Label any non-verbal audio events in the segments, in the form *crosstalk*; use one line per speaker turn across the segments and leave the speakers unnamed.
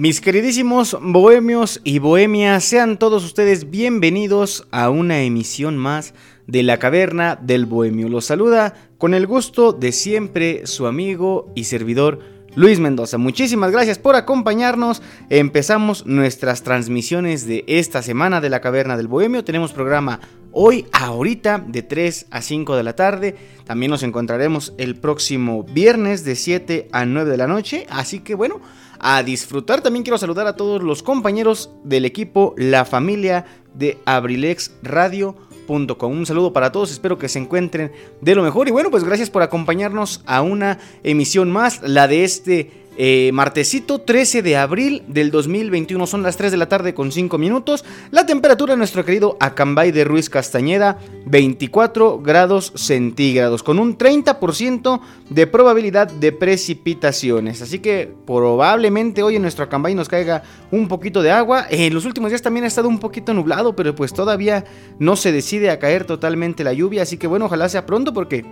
Mis queridísimos bohemios y bohemias, sean todos ustedes bienvenidos a una emisión más de la Caverna del Bohemio. Los saluda con el gusto de siempre su amigo y servidor Luis Mendoza. Muchísimas gracias por acompañarnos. Empezamos nuestras transmisiones de esta semana de la Caverna del Bohemio. Tenemos programa hoy, ahorita, de 3 a 5 de la tarde. También nos encontraremos el próximo viernes de 7 a 9 de la noche. Así que bueno a disfrutar. También quiero saludar a todos los compañeros del equipo, la familia de Abrilex Radio. Un saludo para todos, espero que se encuentren de lo mejor y bueno, pues gracias por acompañarnos a una emisión más, la de este eh, martesito 13 de abril del 2021 son las 3 de la tarde con 5 minutos. La temperatura de nuestro querido Acambay de Ruiz Castañeda 24 grados centígrados con un 30% de probabilidad de precipitaciones. Así que probablemente hoy en nuestro Acambay nos caiga un poquito de agua. En los últimos días también ha estado un poquito nublado, pero pues todavía no se decide a caer totalmente la lluvia. Así que bueno, ojalá sea pronto porque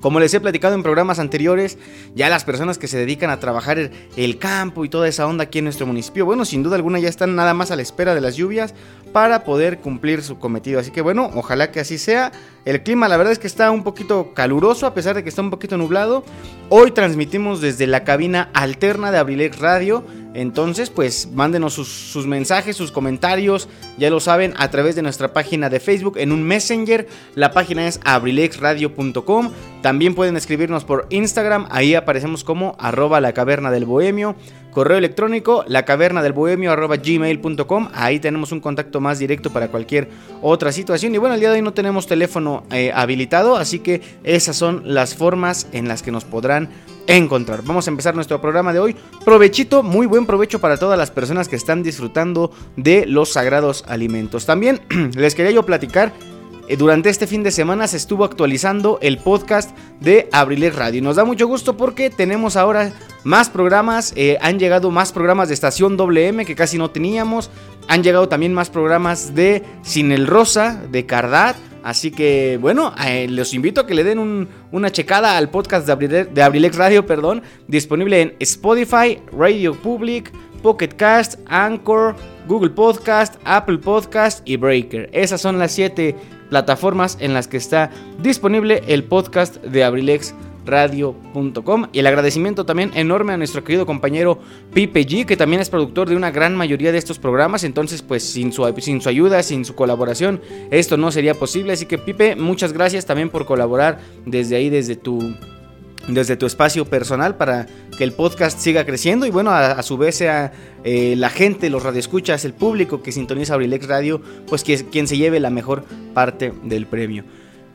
como les he platicado en programas anteriores, ya las personas que se dedican a trabajar el campo y toda esa onda aquí en nuestro municipio, bueno, sin duda alguna ya están nada más a la espera de las lluvias para poder cumplir su cometido. Así que bueno, ojalá que así sea. El clima la verdad es que está un poquito caluroso a pesar de que está un poquito nublado. Hoy transmitimos desde la cabina alterna de Abrilex Radio. Entonces, pues mándenos sus, mensajes, sus comentarios, ya lo saben, a través de nuestra página de Facebook en un Messenger. La página es abrilexradio.com. También pueden escribirnos por Instagram, ahí aparecemos como arroba la caverna del bohemio. Correo electrónico, la caverna del bohemio arroba gmail.com. Ahí tenemos un contacto más directo para cualquier otra situación. Y bueno, el día de hoy no tenemos teléfono eh, habilitado, así que esas son las formas en las que nos podrán encontrar. Vamos a empezar nuestro programa de hoy. Provechito, muy buen provecho para todas las personas que están disfrutando de los sagrados alimentos. También *clears throat* les quería yo platicar durante este fin de semana se estuvo actualizando el podcast de Abriles Radio. Nos da mucho gusto porque tenemos ahora más programas, eh, han llegado más programas de estación WM que casi no teníamos, han llegado también más programas de Sin el Rosa, de Cardat. Así que bueno, eh, los invito a que le den una checada al podcast de, Abrilex Radio, perdón, disponible en Spotify, Radio Public, Pocket Cast, Anchor, Google Podcast, Apple Podcast y Breaker. Esas son las siete plataformas en las que está disponible el podcast de abrilexradio.com y el agradecimiento también enorme a nuestro querido compañero Pipe G que también es productor de una gran mayoría de estos programas. Entonces pues sin su, sin su ayuda sin su colaboración esto no sería posible. Así que Pipe muchas gracias también por colaborar desde ahí desde tu desde tu espacio personal para que el podcast siga creciendo y bueno, a, su vez sea eh, la gente, los radioescuchas, el público que sintoniza Abrilex Radio, pues que, quien se lleve la mejor parte del premio.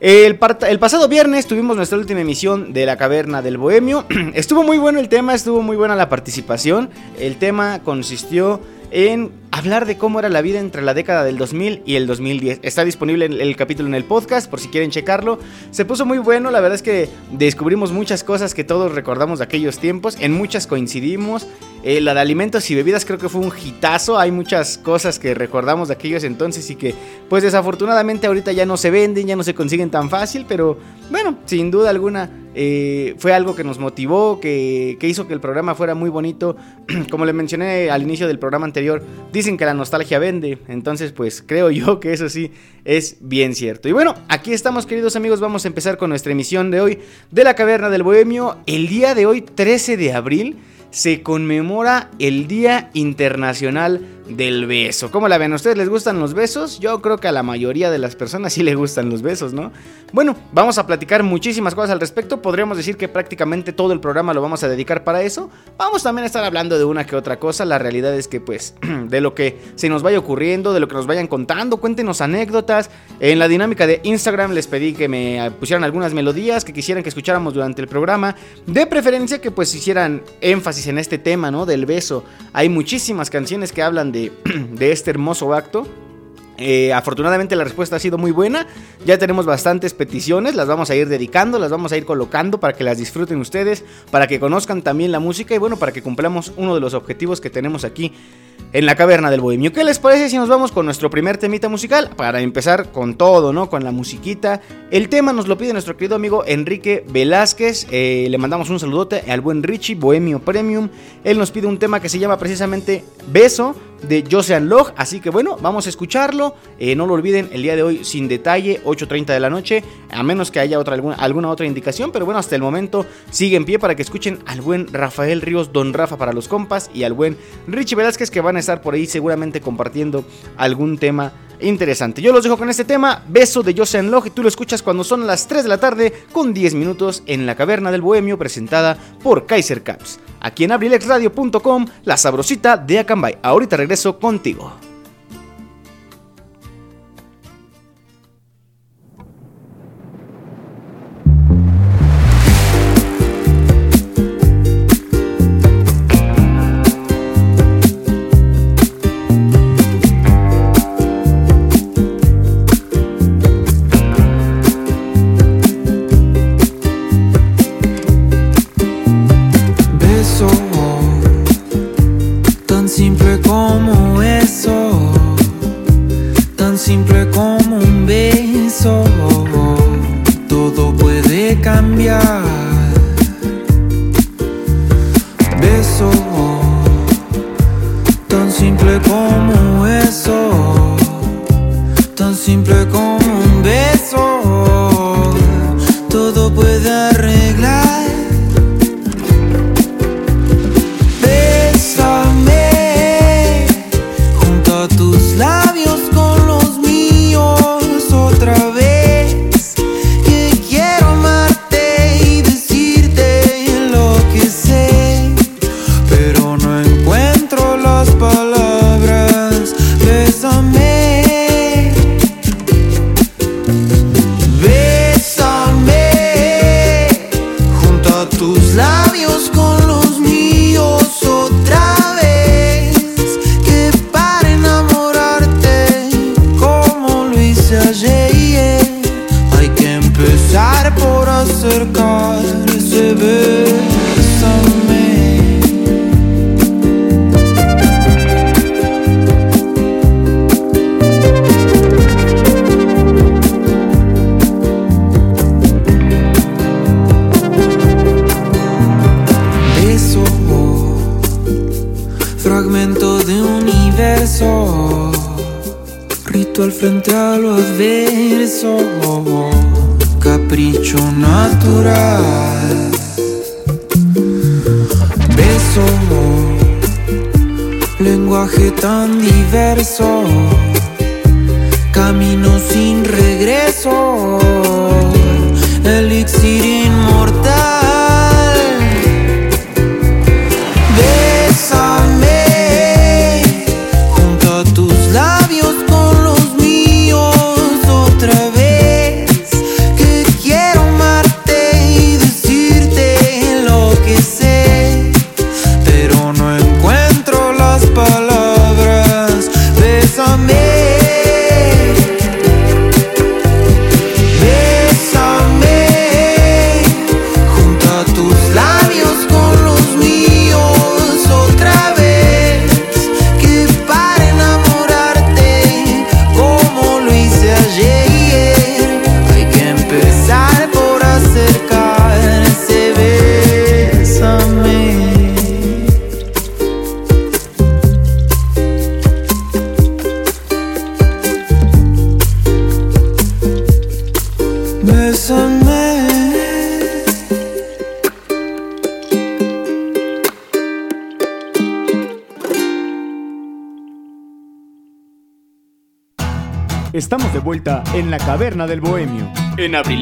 El, el, pasado viernes tuvimos nuestra última emisión de La Caverna del Bohemio. *clears throat* estuvo muy bueno el tema, estuvo muy buena la participación. El tema consistió en hablar de cómo era la vida entre la década del 2000 y el 2010. Está disponible el, capítulo en el podcast por si quieren checarlo. Se puso muy bueno, la verdad es que descubrimos muchas cosas que todos recordamos de aquellos tiempos, en muchas coincidimos. Eh, la de alimentos y bebidas creo que fue un hitazo, hay muchas cosas que recordamos de aquellos entonces y que pues desafortunadamente ahorita ya no se venden, ya no se consiguen tan fácil, pero bueno, sin duda alguna eh, fue algo que nos motivó, que, hizo que el programa fuera muy bonito. *clears throat* Como le mencioné al inicio del programa anterior, dicen que la nostalgia vende, entonces pues creo yo que eso sí es bien cierto. Y bueno, aquí estamos queridos amigos, vamos a empezar con nuestra emisión de hoy de la Caverna del Bohemio. El día de hoy, 13 de abril, se conmemora el Día Internacional del beso. ¿Cómo la ven? ¿A ustedes les gustan los besos? Yo creo que a la mayoría de las personas sí les gustan los besos, ¿no? Bueno, vamos a platicar muchísimas cosas al respecto. Podríamos decir que prácticamente todo el programa lo vamos a dedicar para eso. Vamos también a estar hablando de una que otra cosa. La realidad es que, pues, *clears throat* de lo que se nos vaya ocurriendo, de lo que nos vayan contando, cuéntenos anécdotas. En la dinámica de Instagram les pedí que me pusieran algunas melodías que quisieran que escucháramos durante el programa. De preferencia que, pues, hicieran énfasis en este tema, ¿no? Del beso. Hay muchísimas canciones que hablan *clears throat* de, este hermoso acto. Eh, afortunadamente la respuesta ha sido muy buena. Ya tenemos bastantes peticiones. Las vamos a ir dedicando, las vamos a ir colocando para que las disfruten ustedes, para que conozcan también la música y bueno, para que cumplamos uno de los objetivos que tenemos aquí en la caverna del bohemio. ¿Qué les parece si nos vamos con nuestro primer temita musical? Para empezar con todo, ¿no? Con la musiquita. El tema nos lo pide nuestro querido amigo Enrique Velázquez. Eh, le mandamos un saludote al buen Richie, Bohemio Premium. Él nos pide un tema que se llama precisamente Beso de Josean Log. Así que bueno, vamos a escucharlo. Eh, no lo olviden, el día de hoy sin detalle, 8.30 de la noche. A menos que haya otra, alguna, alguna otra indicación. Pero bueno, hasta el momento sigue en pie para que escuchen al buen Rafael Ríos, Don Rafa para los compas. Y al buen Richie Velázquez que van a estar por ahí seguramente compartiendo algún tema interesante. Yo los dejo con este tema, Beso de Josean Log, y tú lo escuchas cuando son las 3 de la tarde con 10 minutos en la Caverna del Bohemio presentada por Kaiser Caps. Aquí en abrilexradio.com, la sabrosita de Acambay. Ahorita regreso contigo.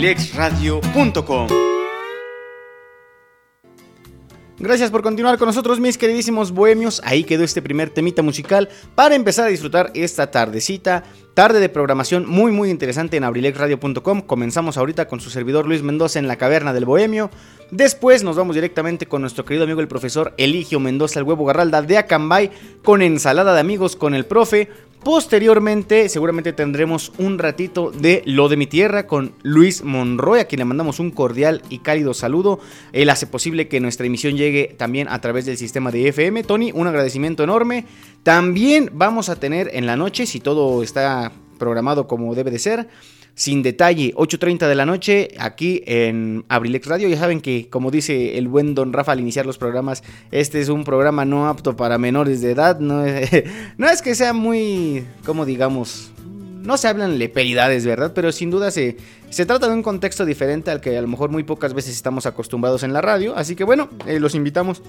En
abrilexradio.com.
Gracias por continuar con nosotros, mis queridísimos bohemios. Ahí quedó este primer temita musical para empezar a disfrutar esta tardecita. Tarde de programación muy muy interesante en abrilexradio.com. Comenzamos ahorita con su servidor Luis Mendoza en la caverna del bohemio. Después nos vamos directamente con nuestro querido amigo el profesor Eligio Mendoza, el huevo garralda de Acambay, con ensalada de amigos con el profe. Posteriormente, seguramente tendremos un ratito de Lo de mi tierra con Luis Monroy, a quien le mandamos un cordial y cálido saludo. Él hace posible que nuestra emisión llegue también a través del sistema de FM. Tony, un agradecimiento enorme. También vamos a tener en la noche, si todo está programado como debe de ser, sin detalle, 8.30 de la noche, aquí en Abrilex Radio. Ya saben que, como dice el buen don Rafa al iniciar los programas, este es un programa no apto para menores de edad. No es, *laughs* que sea muy, como digamos, no se hablan leperidades, ¿verdad? Pero sin duda se, se trata de un contexto diferente al que a lo mejor muy pocas veces estamos acostumbrados en la radio. Así que bueno, eh, los invitamos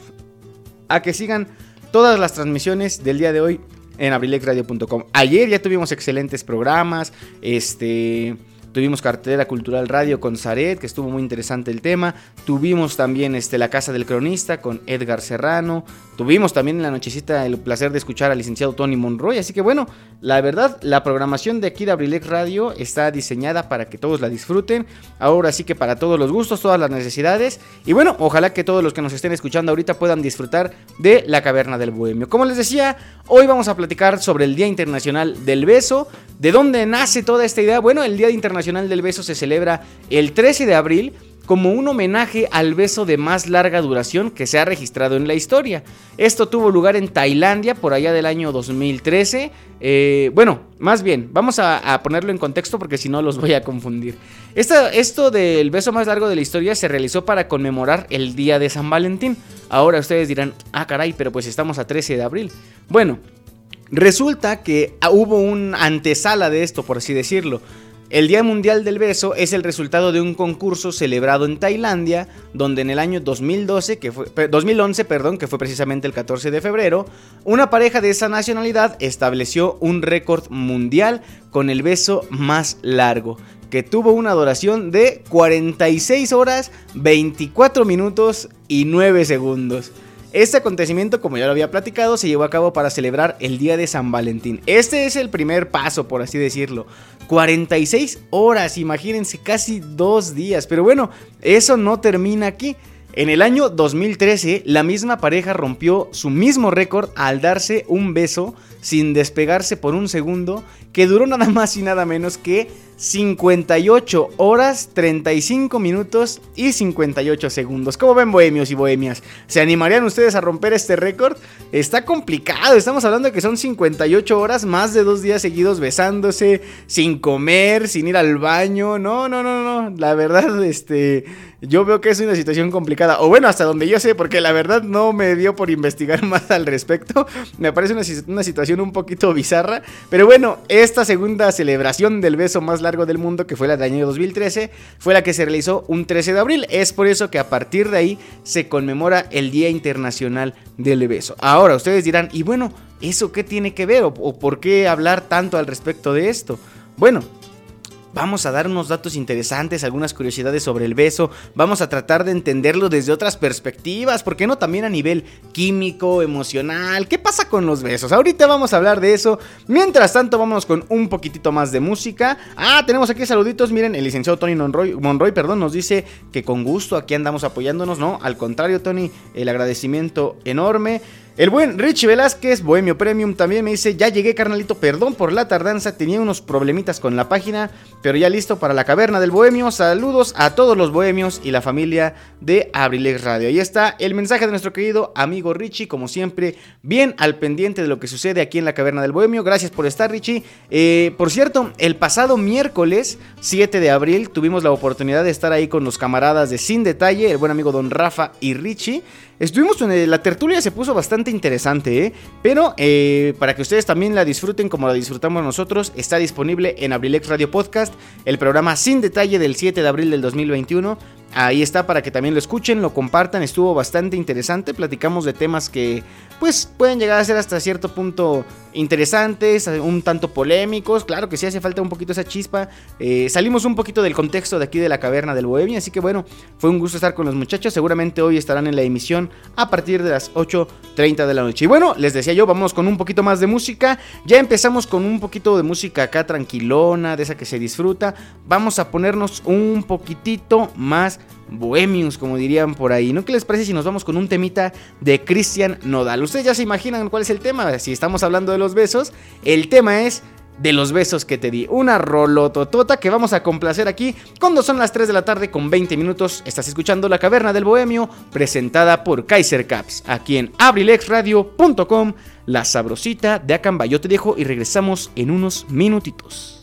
a que sigan todas las transmisiones del día de hoy en abrilexradio.com. Ayer ya tuvimos excelentes programas, este... Tuvimos cartera cultural radio con Zaret, que estuvo muy interesante el tema. Tuvimos también este, la casa del cronista con Edgar Serrano. Tuvimos también en la nochecita el placer de escuchar al licenciado Tony Monroy. Así que bueno, la verdad, la programación de aquí de Abrilex Radio está diseñada para que todos la disfruten. Ahora sí que para todos los gustos, todas las necesidades. Y bueno, ojalá que todos los que nos estén escuchando ahorita puedan disfrutar de la caverna del bohemio. Como les decía, hoy vamos a platicar sobre el Día Internacional del Beso. ¿De dónde nace toda esta idea? Bueno, el Día Internacional del Beso se celebra el 13 de abril como un homenaje al beso de más larga duración que se ha registrado en la historia. Esto tuvo lugar en Tailandia por allá del año 2013. Eh, bueno, más bien, vamos a, ponerlo en contexto porque si no los voy a confundir. esto del beso más largo de la historia se realizó para conmemorar el día de San Valentín. Ahora ustedes dirán, ah caray, pero pues estamos a 13 de abril. Bueno, resulta que hubo un antesala de esto, por así decirlo. El Día Mundial del Beso es el resultado de un concurso celebrado en Tailandia, donde en el año 2012, que fue, 2011, perdón, que fue precisamente el 14 de febrero, una pareja de esa nacionalidad estableció un récord mundial con el beso más largo, que tuvo una duración de 46 horas, 24 minutos y 9 segundos. Este acontecimiento, como ya lo había platicado, se llevó a cabo para celebrar el Día de San Valentín. Este es el primer paso, por así decirlo. 46 horas, imagínense, casi dos días. Pero bueno, eso no termina aquí. En el año 2013, la misma pareja rompió su mismo récord al darse un beso sin despegarse por un segundo, que duró nada más y nada menos que 58 horas, 35 minutos y 58 segundos. ¿Cómo ven bohemios y bohemias? ¿Se animarían ustedes a romper este récord? Está complicado, estamos hablando de que son 58 horas, más de dos días seguidos besándose, sin comer, sin ir al baño. No, no, no, no. La verdad, este, yo veo que es una situación complicada. O bueno, hasta donde yo sé, porque la verdad no me dio por investigar *laughs* más al respecto. Me parece una, una situación un poquito bizarra. Pero bueno, esta segunda celebración del beso más largo del mundo, que fue la del año 2013, fue la que se realizó un 13 de abril. Es por eso que a partir de ahí se conmemora el Día Internacional del Beso. Ahora ustedes dirán, y bueno, ¿eso qué tiene que ver? o por qué hablar tanto al respecto de esto? Bueno, Vamos a dar unos datos interesantes, algunas curiosidades sobre el beso, vamos a tratar de entenderlo desde otras perspectivas, ¿por qué no también a nivel químico, emocional? ¿Qué pasa con los besos? Ahorita vamos a hablar de eso. Mientras tanto, vamos con un poquitito más de música. Ah, tenemos aquí saluditos, miren, el licenciado Tony Monroy, Monroy perdón, nos dice que con gusto aquí andamos apoyándonos, ¿no? Al contrario, Tony, el agradecimiento enorme. El buen Richie Velázquez, Bohemio Premium, también me dice, ya llegué carnalito, perdón por la tardanza, tenía unos problemitas con la página, pero ya listo para la caverna del Bohemio. Saludos a todos los Bohemios y la familia de Abrilex Radio. Ahí está el mensaje de nuestro querido amigo Richie, como siempre, bien al pendiente de lo que sucede aquí en la caverna del Bohemio. Gracias por estar, Richie. Eh, por cierto, el pasado miércoles 7 de abril tuvimos la oportunidad de estar ahí con los camaradas de Sin Detalle, el buen amigo Don Rafa y Richie. Estuvimos en la tertulia, se puso bastante interesante, ¿eh? pero eh, para que ustedes también la disfruten como la disfrutamos nosotros, está disponible en Abrilex Radio Podcast, el programa sin detalle del 7 de abril del 2021. Ahí está para que también lo escuchen, lo compartan. Estuvo bastante interesante. Platicamos de temas que pues pueden llegar a ser hasta cierto punto interesantes, un tanto polémicos. Claro que sí hace falta un poquito esa chispa. Eh, salimos un poquito del contexto de aquí de la caverna del Bohemia. Así que bueno, fue un gusto estar con los muchachos. Seguramente hoy estarán en la emisión a partir de las 8.30 de la noche. Y bueno, les decía yo, vamos con un poquito más de música. Ya empezamos con un poquito de música acá tranquilona, de esa que se disfruta. Vamos a ponernos un poquitito más bohemios, como dirían por ahí. ¿No qué les parece si nos vamos con un temita de Cristian Nodal? Ustedes ya se imaginan cuál es el tema. Si estamos hablando de los besos, el tema es de los besos que te di. Una rolototota que vamos a complacer aquí cuando son las 3 de la tarde con 20 minutos. Estás escuchando La Caverna del Bohemio, presentada por Kaiser Caps, aquí en abrilexradio.com, la sabrosita de Acamba. Yo te dejo y regresamos en unos minutitos.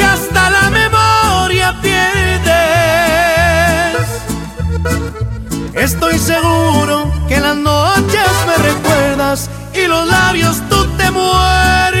Estoy seguro que las noches me recuerdas y los labios tú te muerdes.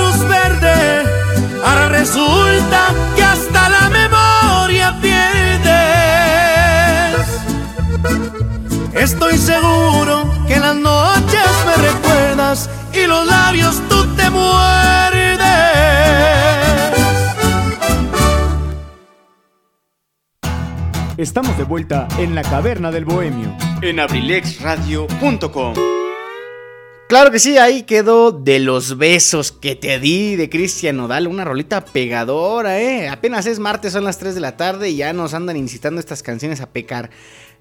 Estamos de vuelta en la caverna del bohemio
en abrilexradio.com.
Claro que sí, ahí quedó de los besos que te di de Cristian Nodal, una rolita pegadora, ¿eh? Apenas es martes, son las 3 de la tarde y ya nos andan incitando estas canciones a pecar.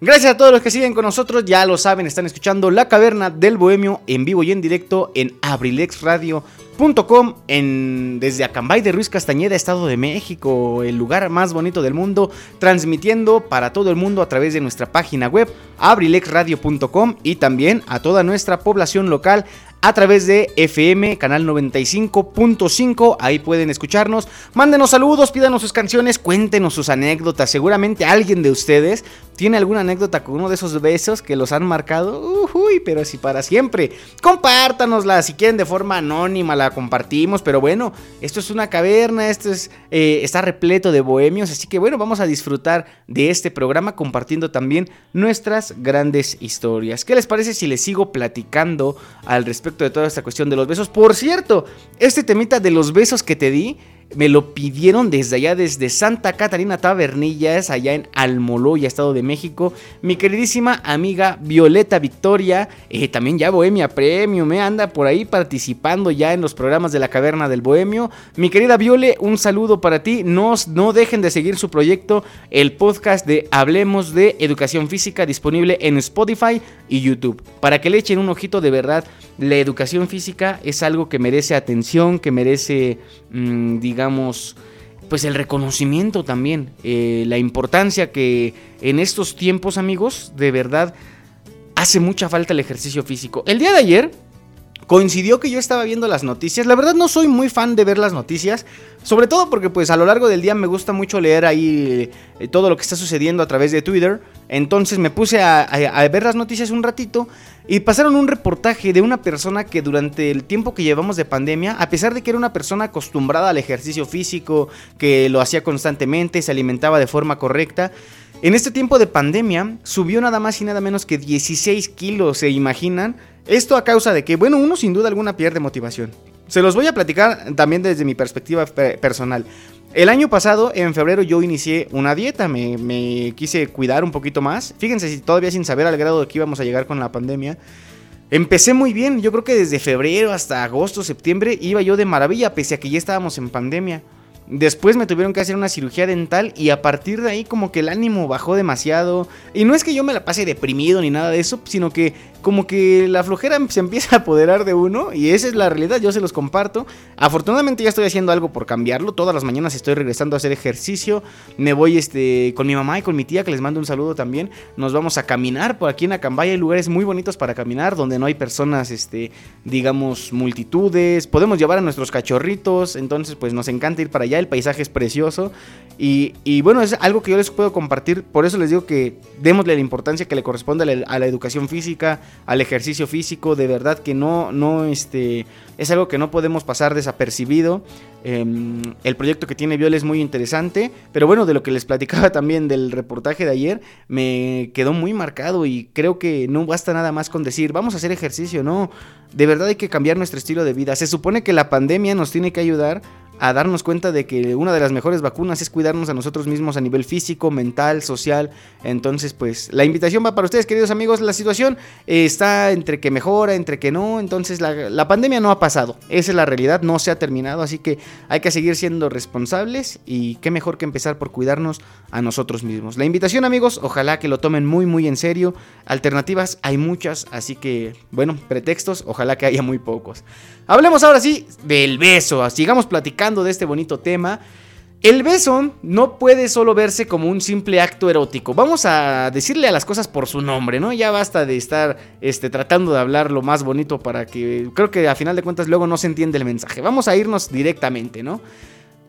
Gracias a todos los que siguen con nosotros, ya lo saben, están escuchando La Caverna del Bohemio en vivo y en directo en abrilexradio.com en, desde Acambay de Ruiz Castañeda, Estado de México, el lugar más bonito del mundo, transmitiendo para todo el mundo a través de nuestra página web abrilexradio.com y también a toda nuestra población local a través de FM, canal 95.5. Ahí pueden escucharnos. Mándenos saludos, pídanos sus canciones, cuéntenos sus anécdotas. Seguramente alguien de ustedes tiene alguna anécdota con uno de esos besos que los han marcado. Uy, pero si para siempre. Compártanosla. Si quieren de forma anónima, la compartimos. Pero bueno, esto es una caverna. Esto es, eh, está repleto de bohemios. Así que bueno, vamos a disfrutar de este programa compartiendo también nuestras grandes historias. ¿Qué les parece si les sigo platicando al respecto? De toda esta cuestión de los besos. Por cierto, este temita de los besos que te di me lo pidieron desde allá, desde Santa Catarina Tabernillas, allá en Almoloya, Estado de México. Mi queridísima amiga Violeta Victoria, eh, también ya Bohemia Premium, me anda por ahí participando ya en los programas de la Caverna del Bohemio. Mi querida Viole, un saludo para ti. No, no dejen de seguir su proyecto, el podcast de Hablemos de Educación Física, disponible en Spotify y YouTube. Para que le echen un ojito de verdad, la educación física es algo que merece atención, que merece, mm, digamos, pues el reconocimiento también, eh, la importancia que en estos tiempos, amigos, de verdad hace mucha falta el ejercicio físico. El día de ayer coincidió que yo estaba viendo las noticias. La verdad no soy muy fan de ver las noticias, sobre todo porque pues a lo largo del día me gusta mucho leer ahí eh, todo lo que está sucediendo a través de Twitter. Entonces me puse a, ver las noticias un ratito y pasaron un reportaje de una persona que durante el tiempo que llevamos de pandemia, a pesar de que era una persona acostumbrada al ejercicio físico, que lo hacía constantemente, se alimentaba de forma correcta, en este tiempo de pandemia subió nada más y nada menos que 16 kilos, ¿se imaginan? Esto a causa de que, bueno, uno sin duda alguna pierde motivación. Se los voy a platicar también desde mi perspectiva personal. El año pasado, en febrero, yo inicié una dieta, me, quise cuidar un poquito más. Fíjense, si todavía sin saber al grado de que íbamos a llegar con la pandemia. Empecé muy bien, yo creo que desde febrero hasta agosto, septiembre iba yo de maravilla, pese a que ya estábamos en pandemia. Después me tuvieron que hacer una cirugía dental y a partir de ahí como que el ánimo bajó demasiado. Y no es que yo me la pase deprimido ni nada de eso, sino que como que la flojera se empieza a apoderar de uno y esa es la realidad, yo se los comparto. Afortunadamente ya estoy haciendo algo por cambiarlo, todas las mañanas estoy regresando a hacer ejercicio, me voy este con mi mamá y con mi tía que les mando un saludo también, nos vamos a caminar por aquí en Acambaya, hay lugares muy bonitos para caminar donde no hay personas este digamos multitudes, podemos llevar a nuestros cachorritos, entonces pues nos encanta ir para allá, el paisaje es precioso y, bueno, es algo que yo les puedo compartir, por eso les digo que démosle la importancia que le corresponde a la educación física, al ejercicio físico, de verdad que no, no, este, es algo que no podemos pasar desapercibido. Em, el proyecto que tiene Viol es muy interesante, pero bueno, de lo que les platicaba *laughs* también del reportaje de ayer, me quedó muy marcado y creo que no basta nada más con decir, vamos a hacer ejercicio, no, de verdad hay que cambiar nuestro estilo de vida. Se supone que la pandemia nos tiene que ayudar a darnos cuenta de que una de las mejores vacunas es cuidarnos a nosotros mismos a nivel físico, mental, social. Entonces, pues la invitación va para ustedes, queridos amigos. La situación está entre que mejora, entre que no. Entonces, la, pandemia no ha pasado. Esa es la realidad, no se ha terminado. Así que hay que seguir siendo responsables y qué mejor que empezar por cuidarnos a nosotros mismos. La invitación, amigos, ojalá que lo tomen muy, muy en serio. Alternativas hay muchas, así que, bueno, pretextos, ojalá que haya muy pocos. Hablemos ahora sí del beso. Sigamos platicando de este bonito tema. El beso no puede solo verse como un simple acto erótico. Vamos a decirle a las cosas por su nombre, ¿no? Ya basta de estar este, tratando de hablar lo más bonito para que creo que a final de cuentas luego no se entiende el mensaje. Vamos a irnos directamente, ¿no?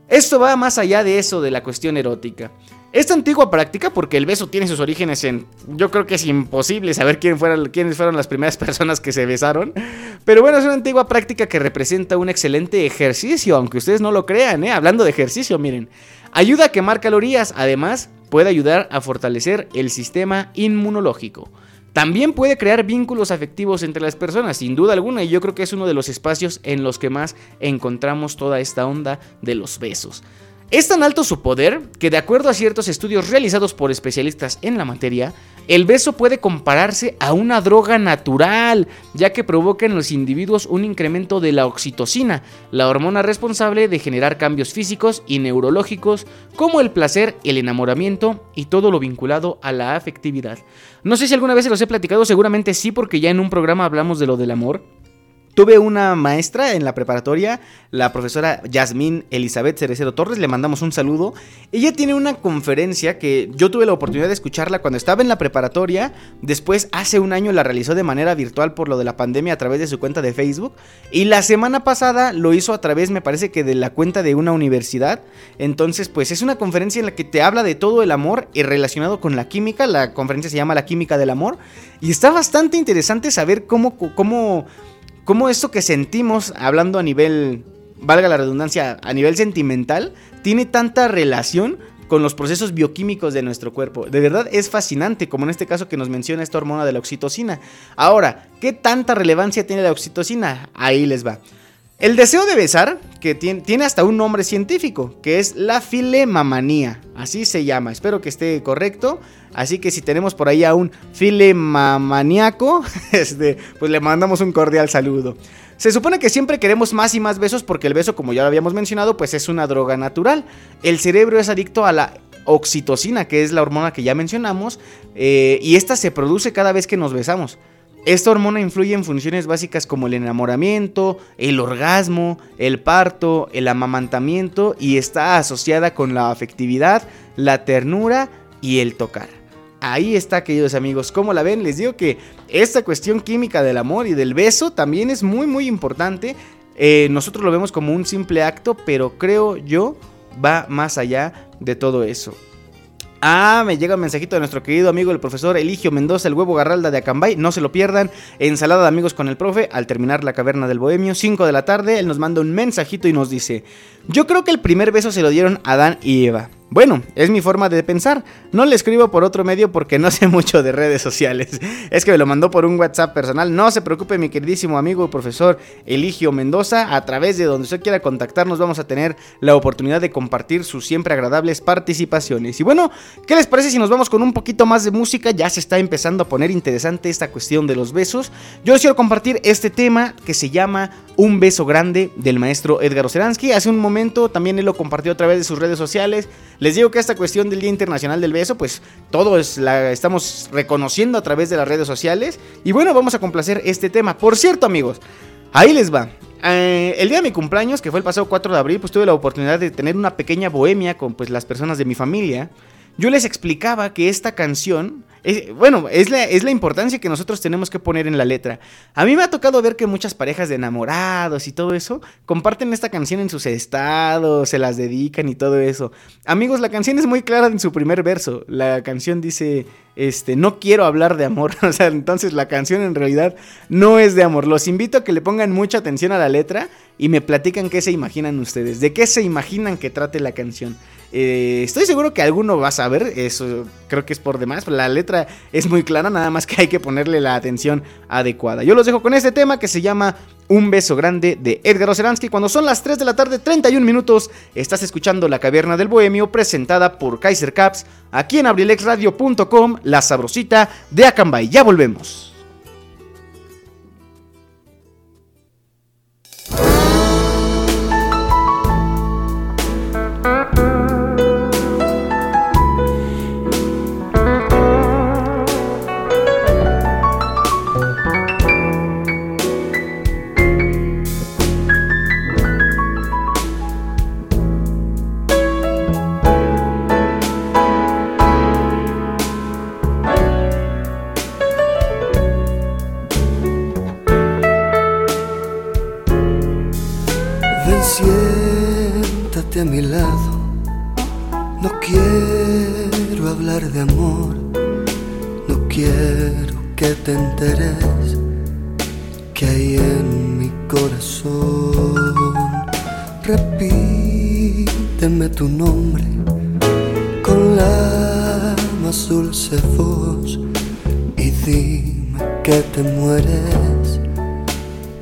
Esto va más allá de eso de la cuestión erótica. Esta antigua práctica, porque el beso tiene sus orígenes en. Yo creo que es imposible saber quién fueron, quiénes fueron las primeras *laughs* personas que se besaron. Pero bueno, es una antigua práctica que representa un excelente ejercicio, aunque ustedes no lo crean, ¿eh? Hablando de ejercicio, miren. Ayuda a quemar calorías, además, puede ayudar a fortalecer el sistema inmunológico. También puede crear vínculos afectivos entre las personas, sin duda alguna, y yo creo que es uno de los espacios en los que más encontramos toda esta onda de los besos. Es tan alto su poder que de acuerdo a ciertos estudios realizados por especialistas en la materia, el beso puede compararse a una droga natural, ya que provoca en los individuos un incremento de la oxitocina, la hormona responsable de generar cambios físicos y neurológicos como el placer, el enamoramiento y todo lo vinculado a la afectividad. No sé si alguna vez se los he platicado, seguramente sí, porque ya en un programa hablamos de lo del amor. Tuve una maestra en la preparatoria, la profesora Yasmín Elizabeth Cerecero Torres, le mandamos un saludo. Ella tiene una conferencia que yo tuve la oportunidad de escucharla cuando estaba en la preparatoria, después hace un año la realizó de manera virtual por lo de la pandemia a través de su cuenta de Facebook y la semana pasada lo hizo a través me parece que de la cuenta de una universidad. Entonces pues es una conferencia en la que te habla de todo el amor y relacionado con la química, la conferencia se llama La química del amor y está bastante interesante saber cómo... cómo cómo esto que sentimos, hablando a nivel, valga la redundancia, a nivel sentimental, tiene tanta relación con los procesos bioquímicos de nuestro cuerpo. De verdad es fascinante, como en este caso que nos menciona esta hormona de la oxitocina. Ahora, ¿qué tanta relevancia tiene la oxitocina? Ahí les va. El deseo de besar, que tiene, hasta un nombre científico, que es la filemamanía. Así se llama. Espero que esté correcto. Así que si tenemos por ahí a un filemamaniaco, *laughs* este, pues le mandamos un cordial saludo. Se supone que siempre queremos más y más besos porque el beso, como ya lo habíamos mencionado, pues es una droga natural. El cerebro es adicto a la oxitocina, que es la hormona que ya mencionamos, eh, y esta se produce cada vez que nos besamos. Esta hormona influye en funciones básicas como el enamoramiento, el orgasmo, el parto, el amamantamiento y está asociada con la afectividad, la ternura y el tocar. Ahí está, queridos amigos. ¿Cómo la ven? Les digo que esta cuestión química del amor y del beso también es muy, muy importante. Eh, nosotros lo vemos como un simple acto, pero creo yo va más allá de todo eso. Ah, me llega un mensajito de nuestro querido amigo el profesor Eligio Mendoza, el huevo garralda de Acambay. No se lo pierdan. Ensalada de amigos con el profe. Al terminar la caverna del bohemio, 5 de la tarde, él nos manda un mensajito y nos dice: Yo creo que el primer beso se lo dieron Adán y Eva. Bueno, es mi forma de pensar. No le escribo por otro medio porque no sé *laughs* mucho de redes sociales. Es que me lo mandó por un WhatsApp personal. No se preocupe, mi queridísimo amigo y profesor Eligio Mendoza. A través de donde usted quiera contactarnos, vamos a tener la oportunidad de compartir sus siempre agradables participaciones. Y bueno, ¿qué les parece si nos vamos con un poquito más de música? Ya se está empezando a poner interesante esta cuestión de los besos. Yo les quiero compartir este tema que se llama Un beso grande del maestro Edgar Oceransky. Hace un momento también él lo compartió a través de sus redes sociales. Les digo que esta cuestión del Día Internacional del Beso, pues todos la estamos reconociendo a través de las redes sociales. Y bueno, vamos a complacer este tema. Por cierto, amigos, ahí les va. Eh, el día de mi cumpleaños, que fue el pasado 4 de abril, pues tuve la oportunidad de tener una pequeña bohemia con pues las personas de mi familia. Yo les explicaba que esta canción bueno, es la, es la importancia que nosotros tenemos que poner en la letra. A mí me ha tocado ver que muchas parejas de enamorados y todo eso comparten esta canción en sus estados, se las dedican y todo eso. Amigos, la canción es muy clara en su primer verso. La canción dice, este, no quiero hablar de amor. *laughs* o sea, entonces la canción en realidad no es de amor. Los invito a que le pongan mucha atención a la letra y me platican qué se imaginan ustedes, de qué se imaginan que trate la canción. Eh, estoy seguro que alguno va a saber, eso creo que es por demás, la letra es muy clara, nada más que hay que ponerle la atención adecuada. Yo los dejo con este tema que se llama Un beso grande de Edgar Oceransky. Cuando son las 3 de la tarde, 31 minutos, estás escuchando La Caverna del Bohemio presentada por Kaiser Caps aquí en abrilexradio.com, la sabrosita de Acambay. Ya volvemos.
De amor, no quiero que te enteres que hay en mi corazón. Repíteme tu nombre con la más dulce voz y dime que te mueres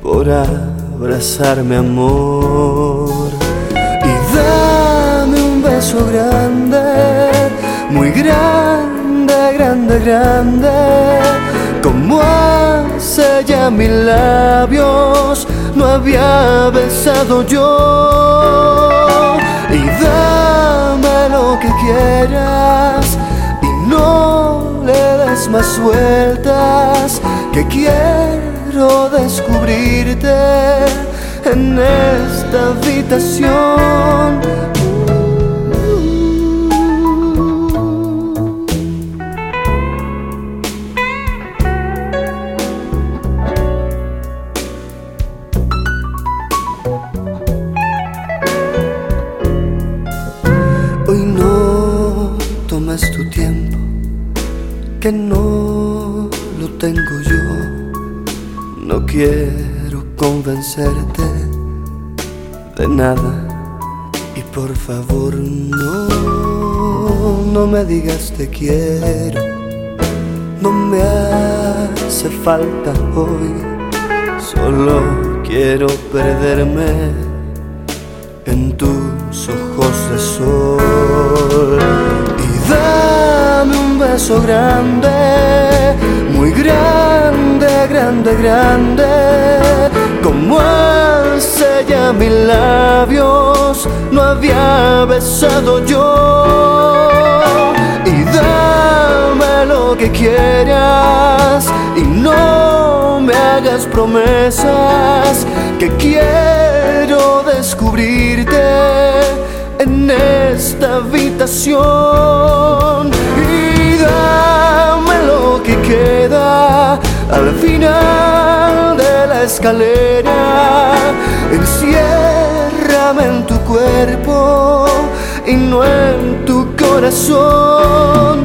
por abrazarme amor. Beso grande, muy grande, grande, grande, como hace ya mis labios no había besado yo. Y dame lo que quieras y no le des más vueltas, que quiero descubrirte en esta habitación que no lo tengo yo. No quiero convencerte de nada y por favor no, no me digas te quiero. No me hace falta hoy, solo quiero perderme en tus ojos de sol. Y dame un beso grande, muy grande, grande, grande, como él sella mis labios, no había besado yo. Y dame lo que quieras y no me hagas promesas que quiero descubrirte en esta habitación dame lo que queda al final de la escalera. Enciérrame en tu cuerpo y no en tu corazón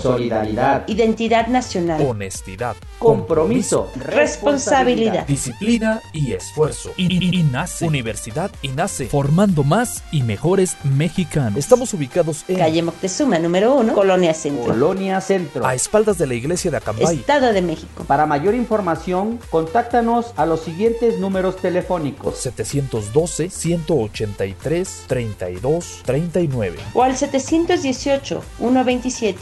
solidaridad,
identidad nacional,
Honestidad.
compromiso,
responsabilidad.
Disciplina y esfuerzo. I- INACE. Universidad INACE. Formando más y mejores mexicanos. Estamos ubicados en.
Calle Moctezuma, número 1, Colonia Centro,
Colonia Centro.
A espaldas de la iglesia de Acambay.
Estado de México.
Para mayor información, contáctanos a los siguientes números telefónicos.
712 183 32 39.
O al 718 127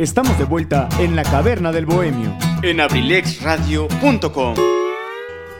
Estamos de vuelta en la caverna del bohemio.
En abrilexradio.com.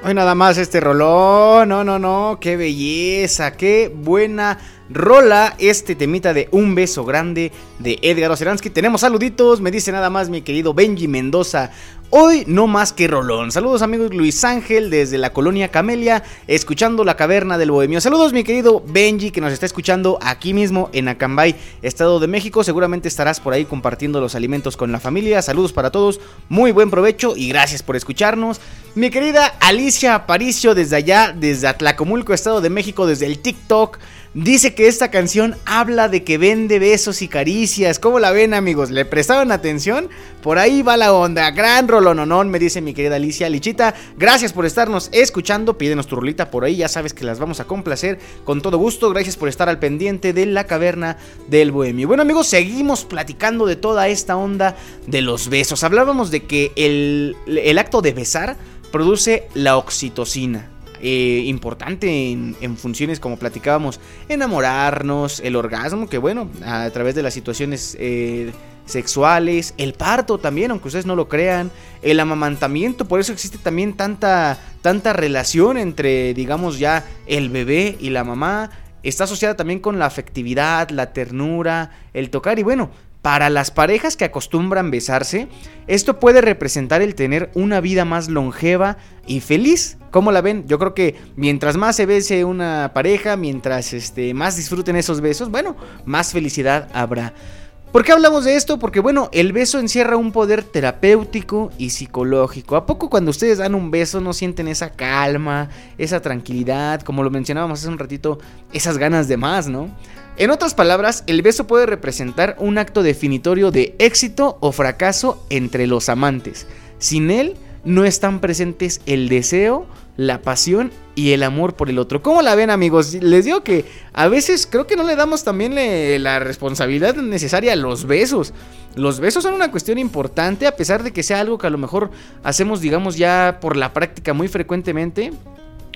Hoy nada más este rolón, no, no, no, qué belleza, qué buena rola este temita de Un beso grande de Edgar Oceransky. Tenemos saluditos, me dice nada más mi querido Benji Mendoza. Hoy no más que rolón. Saludos amigos Luis Ángel desde la colonia Camelia, escuchando la caverna del bohemio. Saludos mi querido Benji que nos está escuchando aquí mismo en Acambay, Estado de México. Seguramente estarás por ahí compartiendo los alimentos con la familia. Saludos para todos, muy buen provecho y gracias por escucharnos. Mi querida Alicia Aparicio desde allá, desde Atlacomulco, Estado de México, desde el TikTok. Dice que esta canción habla de que vende besos y caricias. ¿Cómo la ven, amigos? ¿Le prestaron atención? Por ahí va la onda. Gran rolononón, me dice mi querida Alicia. Lichita, gracias por estarnos escuchando. Pídenos tu rolita por ahí, ya sabes que las vamos a complacer con todo gusto. Gracias por estar al pendiente de la caverna del bohemio. Bueno, amigos, seguimos platicando de toda esta onda de los besos. Hablábamos de que el, el acto de besar produce la oxitocina. Eh, importante en, funciones como platicábamos, enamorarnos, el orgasmo, que bueno, a través de las situaciones eh, sexuales, el parto también, aunque ustedes no lo crean, el amamantamiento, por eso existe también tanta, tanta relación entre, digamos ya, el bebé y la mamá, está asociada también con la afectividad, la ternura, el tocar y bueno, para las parejas que acostumbran besarse, esto puede representar el tener una vida más longeva y feliz. ¿Cómo la ven? Yo creo que mientras más se bese una pareja, mientras este, más disfruten esos besos, bueno, más felicidad habrá. ¿Por qué hablamos de esto? Porque bueno, el beso encierra un poder terapéutico y psicológico. ¿A poco cuando ustedes dan un beso no sienten esa calma, esa tranquilidad, como lo mencionábamos hace un ratito, esas ganas de más, ¿no? En otras palabras, el beso puede representar un acto definitorio de éxito o fracaso entre los amantes. Sin él no están presentes el deseo, la pasión y el amor por el otro. ¿Cómo la ven amigos? Les digo que a veces creo que no le damos también la responsabilidad necesaria a los besos. Los besos son una cuestión importante a pesar de que sea algo que a lo mejor hacemos digamos ya por la práctica muy frecuentemente.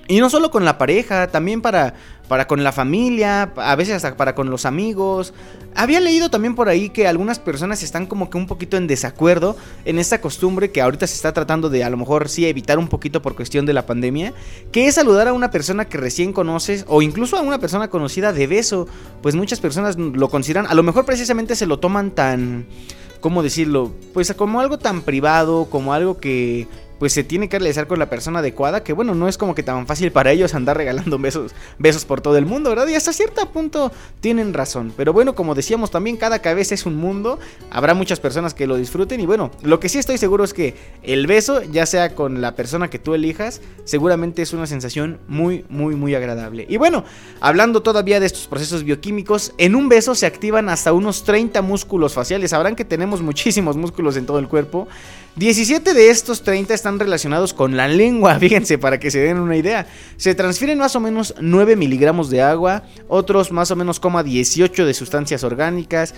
Y no solo con la pareja, también para, para con la familia, a veces hasta para con los amigos. Había leído también por ahí que algunas personas están como que un poquito en desacuerdo en esta costumbre que ahorita se está tratando de a lo mejor sí evitar un poquito por cuestión de la pandemia, que es saludar a una persona que recién conoces o incluso a una persona conocida de beso. Pues muchas personas lo consideran, a lo mejor precisamente se lo toman tan... ¿Cómo decirlo? Pues como algo tan privado, como algo que pues se tiene que realizar con la persona adecuada, que bueno, no es como que tan fácil para ellos andar regalando besos, besos por todo el mundo, ¿verdad? Y hasta cierto punto tienen razón. Pero bueno, como decíamos también, cada cabeza es un mundo, habrá muchas personas que lo disfruten y bueno, lo que sí estoy seguro es que el beso, ya sea con la persona que tú elijas, seguramente es una sensación muy, muy, muy agradable. Y bueno, hablando todavía de estos procesos bioquímicos, en un beso se activan hasta unos 30 músculos faciales, sabrán que tenemos muchísimos músculos en todo el cuerpo. 17 de estos 30 están relacionados con la lengua, *laughs* fíjense, para que se den una idea. Se transfieren más o menos 9 miligramos de agua, otros más o menos 18 de sustancias orgánicas,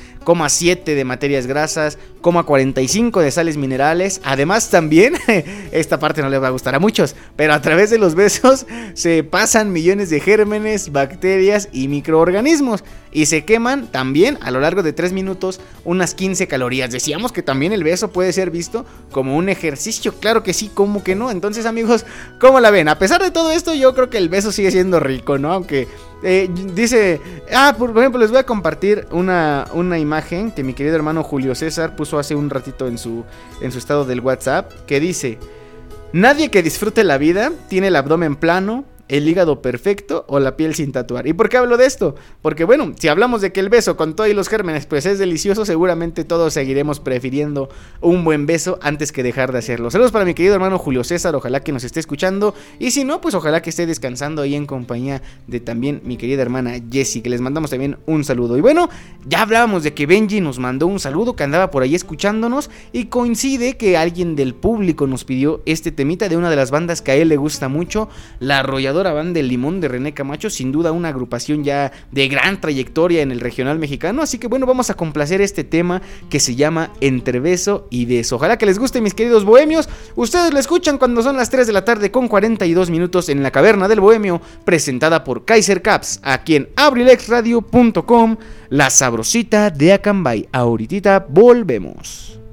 7 de materias grasas, 45 de sales minerales. Además también, *laughs* esta parte no les va a gustar a muchos, pero a través de los besos se pasan millones de gérmenes, bacterias y microorganismos y se queman también a lo largo de 3 minutos unas 15 calorías. Decíamos que también el beso puede ser visto como un ejercicio, claro que sí, como que no. Entonces amigos, ¿cómo la ven? A pesar de todo esto, yo creo que el beso sigue siendo rico, ¿no? Aunque eh, dice, ah, por ejemplo, les voy a compartir una, una imagen que mi querido hermano Julio César puso hace un ratito en su, en su estado del WhatsApp, que dice, nadie que disfrute la vida tiene el abdomen plano, el hígado perfecto o la piel sin tatuar. ¿Y por qué hablo de esto? Porque bueno, si hablamos de que el beso con todos los gérmenes pues es delicioso, seguramente todos seguiremos prefiriendo un buen beso antes que dejar de hacerlo. Saludos para mi querido hermano Julio César, ojalá que nos esté escuchando y si no, pues ojalá que esté descansando ahí en compañía de también mi querida hermana Jessie, que les mandamos también un saludo. Y bueno, ya hablábamos de que Benji nos mandó un saludo, que andaba por ahí escuchándonos y coincide que alguien del público nos pidió este temita de una de las bandas que a él le gusta mucho, La Arrolladora van del Limón de René Camacho, sin duda una agrupación ya de gran trayectoria en el regional mexicano, así que bueno, vamos a complacer este tema que se llama Entre beso y beso. Ojalá que les guste mis queridos bohemios, ustedes lo escuchan cuando son las 3 de la tarde con 42 minutos en la caverna del bohemio, presentada por Kaiser Caps, aquí en abrilexradio.com, la sabrosita de Acambay. Ahorita volvemos.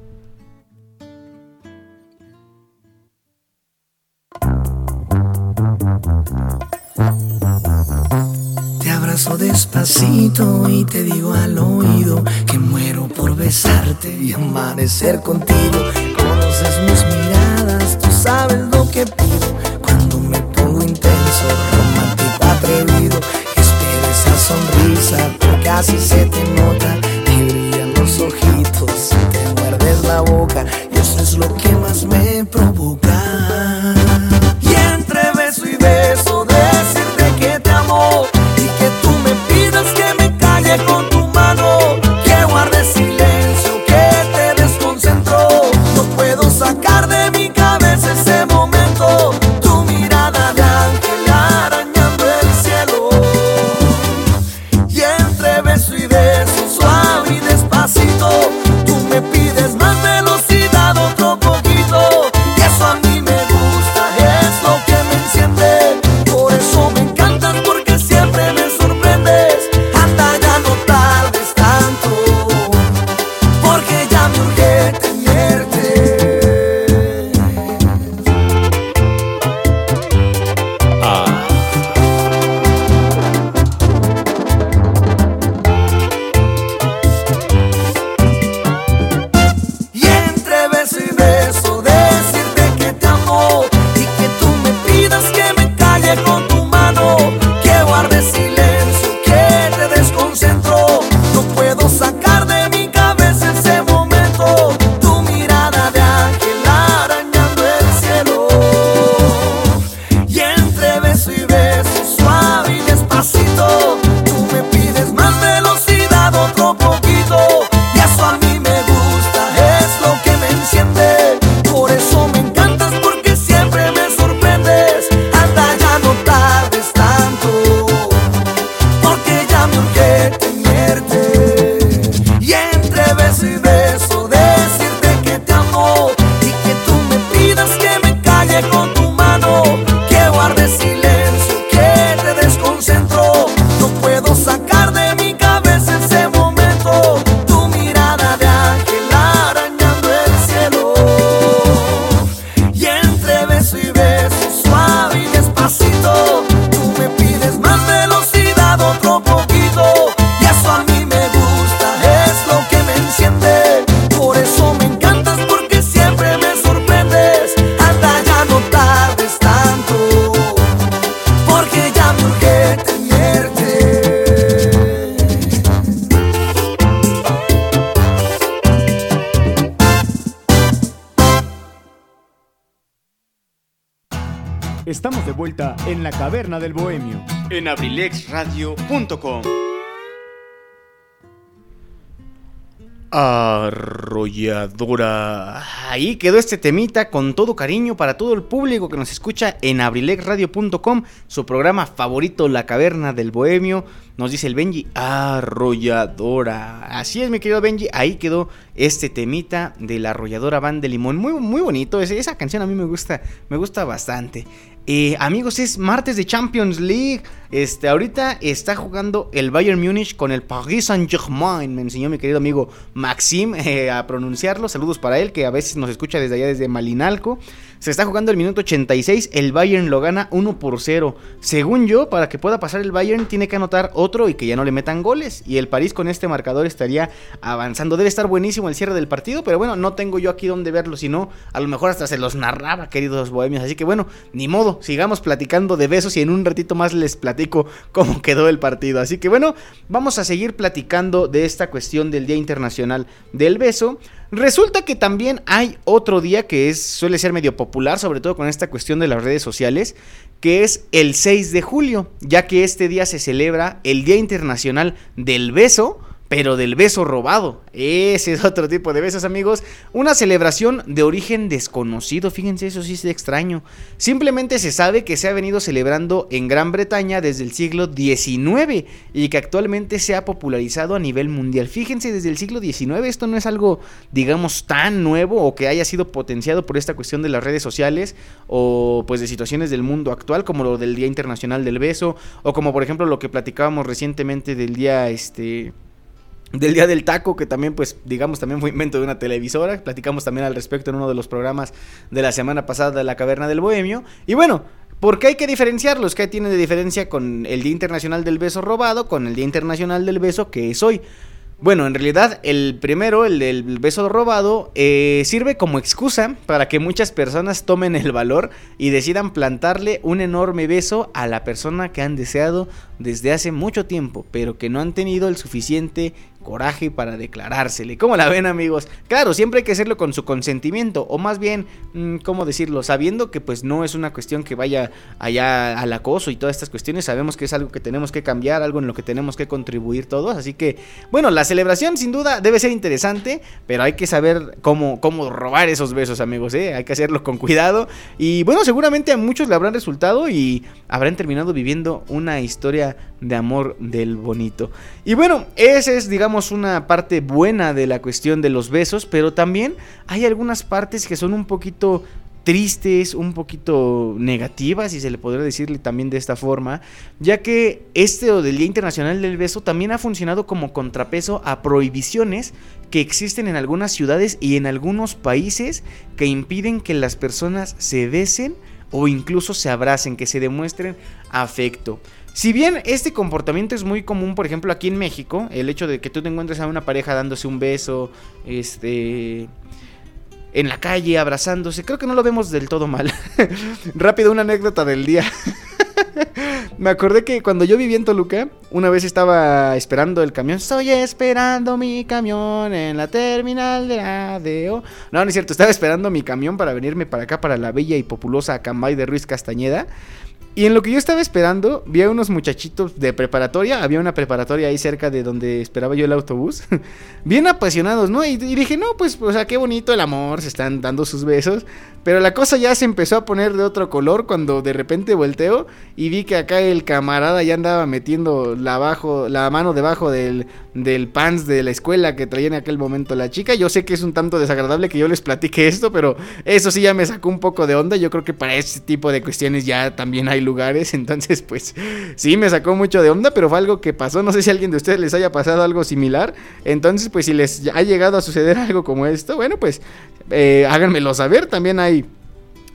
Abrazo despacito y te digo al oído que muero por besarte y amanecer contigo. Conoces mis miradas, tú sabes lo que pido cuando me pongo intenso, romántico, atrevido. Espero esa sonrisa porque así se te nota. Te brillan los ojitos, te muerdes la boca y eso es lo que más me provoca.
En la caverna del bohemio.
En abrilexradio.com.
Arrolladora. Ahí quedó este temita con todo cariño para todo el público que nos escucha en abrilexradio.com, su programa favorito, La Caverna del Bohemio. Nos dice el Benji, arrolladora. Así es, mi querido Benji, ahí quedó este temita de la arrolladora Van de Limón. Muy, muy bonito, esa canción a mí me gusta, me gusta bastante. Eh, amigos, es martes de Champions League. Este, ahorita está jugando el Bayern Múnich con el Paris Saint-Germain. Me enseñó mi querido amigo Maxim *laughs* eh, a pronunciarlo. Saludos para él, que a veces nos escucha desde allá, desde Malinalco. Se está jugando el minuto 86. El Bayern lo gana 1 por 0. Según yo, para que pueda pasar el Bayern, tiene que anotar otro y que ya no le metan goles. Y el París con este marcador estaría avanzando. Debe estar buenísimo el cierre del partido, pero bueno, no tengo yo aquí donde verlo. Si no, a lo mejor hasta se los narraba, queridos bohemios. Así que bueno, ni modo, sigamos platicando de besos y en un ratito más les platico cómo quedó el partido. Así que bueno, vamos a seguir platicando de esta cuestión del Día Internacional del Beso. Resulta que también hay otro día que es, suele ser medio popular, sobre todo con esta cuestión de las redes sociales, que es el 6 de julio, ya que este día se celebra el Día Internacional del Beso, pero del beso robado. Ese es otro tipo de besos, amigos. Una celebración de origen desconocido. Fíjense, eso sí es extraño. Simplemente se sabe que se ha venido celebrando en Gran Bretaña desde el siglo XIX y que actualmente se ha popularizado a nivel mundial. Fíjense, desde el siglo XIX esto no es algo, digamos, tan nuevo o que haya sido potenciado por esta cuestión de las redes sociales o pues de situaciones del mundo actual como lo del Día Internacional del Beso o como por ejemplo lo que platicábamos recientemente del día este del día del taco, que también, pues, digamos, también fue invento de una televisora. Platicamos también al respecto en uno de los programas de la semana pasada de la Caverna del Bohemio. Y bueno, ¿por qué hay que diferenciarlos? ¿Qué tiene de diferencia con el Día Internacional del Beso Robado, con el Día Internacional del Beso que es hoy? Bueno, en realidad el primero, el del beso robado, eh, sirve como excusa para que muchas personas tomen el valor y decidan plantarle un enorme beso a la persona que han deseado desde hace mucho tiempo, pero que no han tenido el suficiente coraje para declarársele. ¿Cómo la ven amigos? Claro, siempre hay que hacerlo con su consentimiento, o más bien, mm, ¿cómo decirlo? Sabiendo que pues no es una cuestión que vaya allá al acoso y todas estas cuestiones, sabemos que es algo que tenemos que cambiar, algo en lo que tenemos que contribuir todos, así que, bueno, la celebración sin duda debe ser interesante, pero hay que saber cómo, cómo robar esos besos amigos, ¿eh? hay que hacerlo con cuidado, y bueno, seguramente a muchos le habrán resultado y habrán terminado viviendo una historia de amor del bonito. Y bueno, esa es, digamos, una parte buena de la cuestión de los besos, pero también hay algunas partes que son un poquito tristes, un poquito negativas, si se le podría decirle también de esta forma, ya que este o del Día Internacional del Beso también ha funcionado como contrapeso a prohibiciones que existen en algunas ciudades y en algunos países que impiden que las personas se besen o incluso se abracen, que se demuestren afecto. Si bien este comportamiento es muy común, por ejemplo, aquí en México, el hecho de que tú te encuentres a una pareja dándose un beso, este en la calle abrazándose, creo que no lo vemos del todo mal. *laughs* Rápido una anécdota del día. *laughs* Me acordé que cuando yo vivía en Toluca, una vez estaba esperando el camión. Estoy esperando mi camión en la terminal de ADO. No, no es cierto, estaba esperando mi camión para venirme para acá, para la bella y populosa Cambay de Ruiz Castañeda. Y en lo que yo estaba esperando, vi a unos muchachitos de preparatoria, había una preparatoria ahí cerca de donde esperaba yo el autobús, *laughs* bien apasionados, ¿no? Y, dije, no, pues, o sea, qué bonito el amor, se están dando sus besos, pero la cosa ya se empezó a poner de otro color cuando de repente volteo y vi que acá el camarada ya andaba metiendo la, bajo, la mano debajo del, del pants de la escuela que traía en aquel momento la chica. Yo sé que es un tanto desagradable que yo les platique esto, pero eso sí ya me sacó un poco de onda. Yo creo que para este tipo de cuestiones ya también hay lugares. *laughs* Entonces, pues sí, me sacó mucho de onda, pero fue algo que pasó. No sé si a alguien de ustedes les haya pasado algo similar. Entonces, pues si les ha llegado a suceder *laughs* algo como esto, bueno, pues eh, háganmelo saber. También hay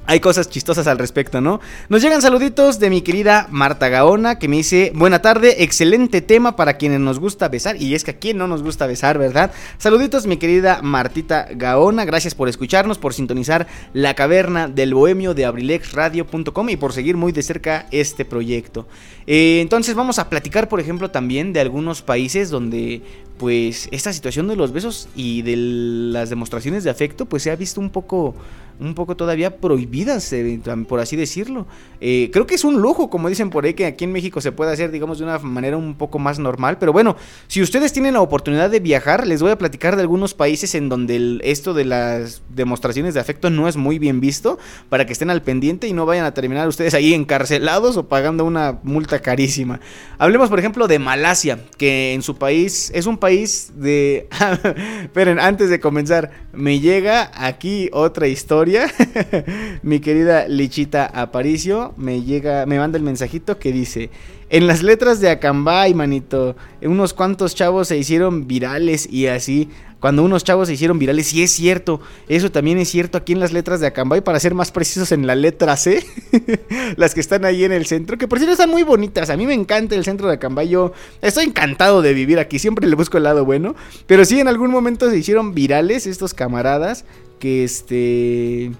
hay cosas chistosas al respecto, ¿no? Nos llegan saluditos de mi querida Marta Gaona que me dice, buena tarde, excelente tema para quienes nos gusta besar. Y es que a no nos gusta besar, ¿verdad? Saluditos mi querida Martita Gaona, gracias por escucharnos, por sintonizar la caverna del bohemio de abrilexradio.com y por seguir muy de cerca este proyecto. Eh, entonces vamos a platicar, por ejemplo, también de algunos países donde pues esta situación de los besos y de las demostraciones de afecto pues se ha visto un poco un poco todavía prohibidas, eh, por así decirlo. Eh, creo que es un lujo, como dicen por ahí, que aquí en México se puede hacer, digamos, de una manera un poco más normal. Pero bueno, si ustedes tienen la oportunidad de viajar, les voy a platicar de algunos países en donde esto de las demostraciones de afecto no es muy bien visto, para que estén al pendiente y no vayan a terminar ustedes ahí encarcelados o pagando una multa carísima. Hablemos, por ejemplo, de Malasia, que en su país es un país de... *laughs* Esperen, antes de comenzar, me llega aquí otra historia. *laughs* Mi querida Lichita Aparicio me llega, me manda el mensajito que dice: En las letras de Acambay, manito, unos cuantos chavos se hicieron virales y así cuando unos chavos se hicieron virales, y es cierto, eso también es cierto aquí en las letras de Acambay, para ser más precisos en la letra C, *laughs* las que están ahí en el centro, que por cierto están muy bonitas, a mí me encanta el centro de Acambay, yo estoy encantado de vivir aquí, siempre le busco el lado bueno, pero sí en algún momento se hicieron virales estos camaradas que este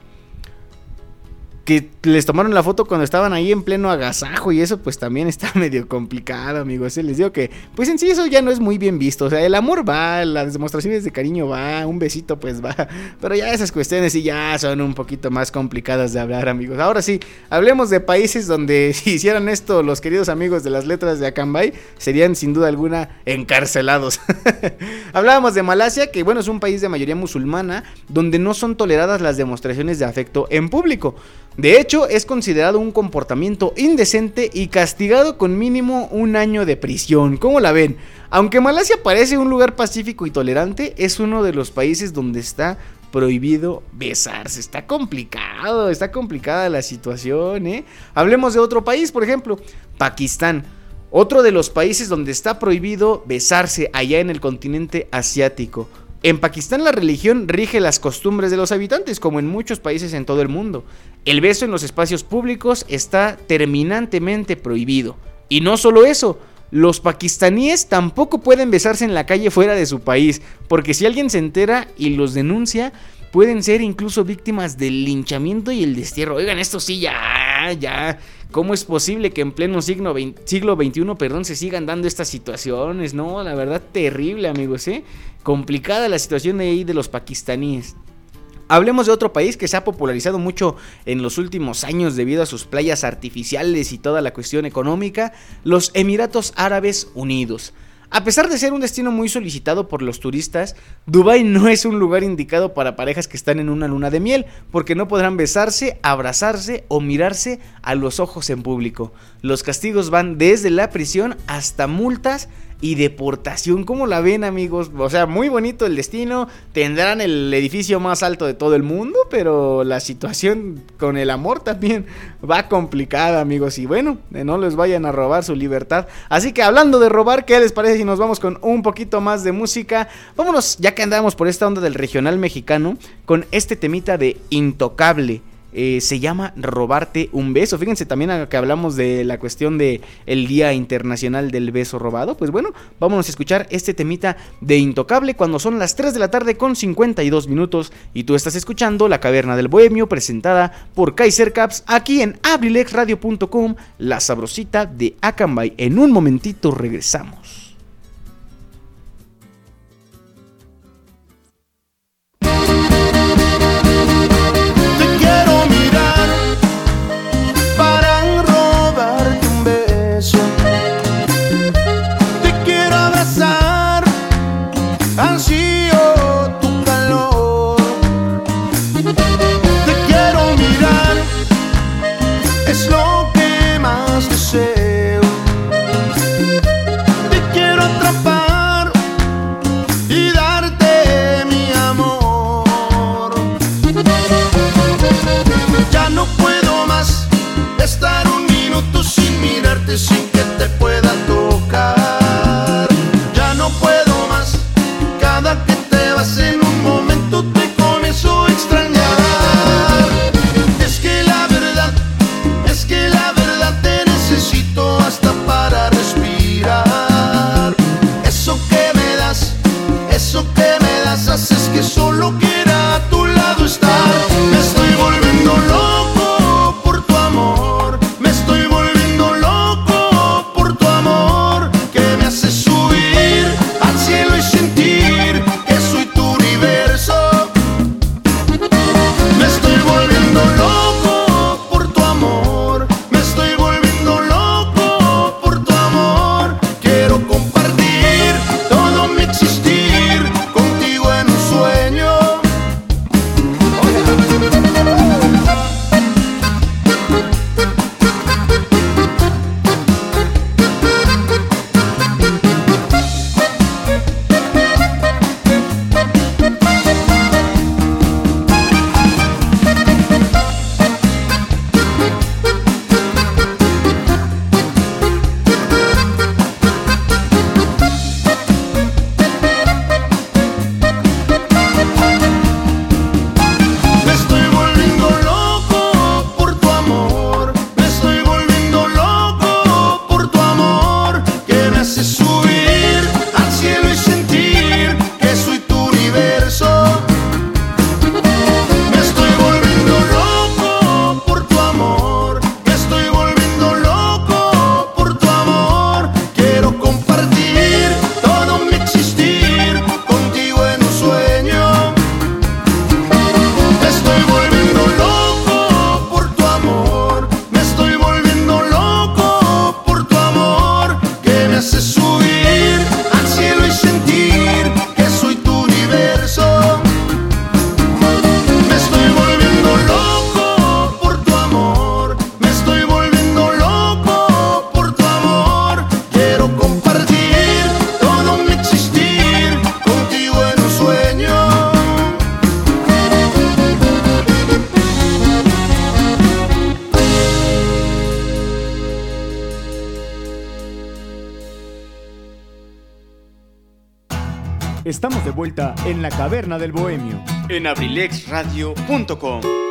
que les tomaron la foto cuando estaban ahí en pleno agasajo y eso pues también está *laughs* medio complicado, amigos. Les digo que pues en sí eso ya no es muy bien visto. O sea, el amor va, las demostraciones de cariño va, un besito pues va. Pero ya esas cuestiones sí ya son un poquito más complicadas de hablar, amigos. Ahora sí, hablemos de países donde *laughs* si hicieran esto los queridos amigos de las letras de Acambay serían sin duda alguna encarcelados. *laughs* Hablábamos de Malasia, que bueno, es un país de mayoría musulmana donde no son toleradas las demostraciones de afecto en público. De hecho, es considerado un comportamiento indecente y castigado con mínimo un año de prisión. ¿Cómo la ven? Aunque Malasia parece un lugar pacífico y tolerante, es uno de los países donde está prohibido besarse. Está complicado, está complicada la situación, ¿eh? Hablemos de otro país, por ejemplo, Pakistán. Otro de los países donde está prohibido besarse allá en el continente asiático. En Pakistán la religión rige las costumbres de los habitantes, como en muchos países en todo el mundo. El beso en los espacios públicos está terminantemente prohibido. Y no solo eso, los pakistaníes tampoco pueden besarse en la calle fuera de su país, porque si alguien se entera y los denuncia, pueden ser incluso víctimas del linchamiento y el destierro. Oigan, esto sí, ya, ya. ¿Cómo es posible que en pleno siglo, XXI perdón, se sigan dando estas situaciones? No, la verdad, terrible, amigos, ¿eh? Complicada la situación de ahí de los pakistaníes. Hablemos de otro país que se ha popularizado mucho en los últimos años debido a sus playas artificiales y toda la cuestión económica, los Emiratos Árabes Unidos. A pesar de ser un destino muy solicitado por los turistas, Dubai no es un lugar indicado para parejas que están en una luna de miel, porque no podrán besarse, abrazarse o mirarse a los ojos en público. Los castigos van desde la prisión hasta multas y deportación. ¿Cómo la ven, amigos? O sea, muy bonito el destino. Tendrán el edificio más alto de todo el mundo, pero la situación con el amor también va complicada, amigos. Y bueno, no les vayan a robar su libertad. Así que hablando de robar, ¿qué les parece si nos vamos con un poquito más de música? Vámonos, ya que andamos por esta onda del regional mexicano, con este temita de Intocable. Eh, se llama robarte un beso. Fíjense también que hablamos de la cuestión de Día Internacional del Beso Robado. Pues bueno, vámonos a escuchar este temita de Intocable cuando son las 3 de la tarde con 52 minutos y tú estás escuchando La Caverna del Bohemio presentada por Kaiser Caps aquí en abrilexradio.com, la sabrosita de Akanbay. En un momentito regresamos.
Besarte sin
en la caverna del bohemio.
En abrilexradio.com.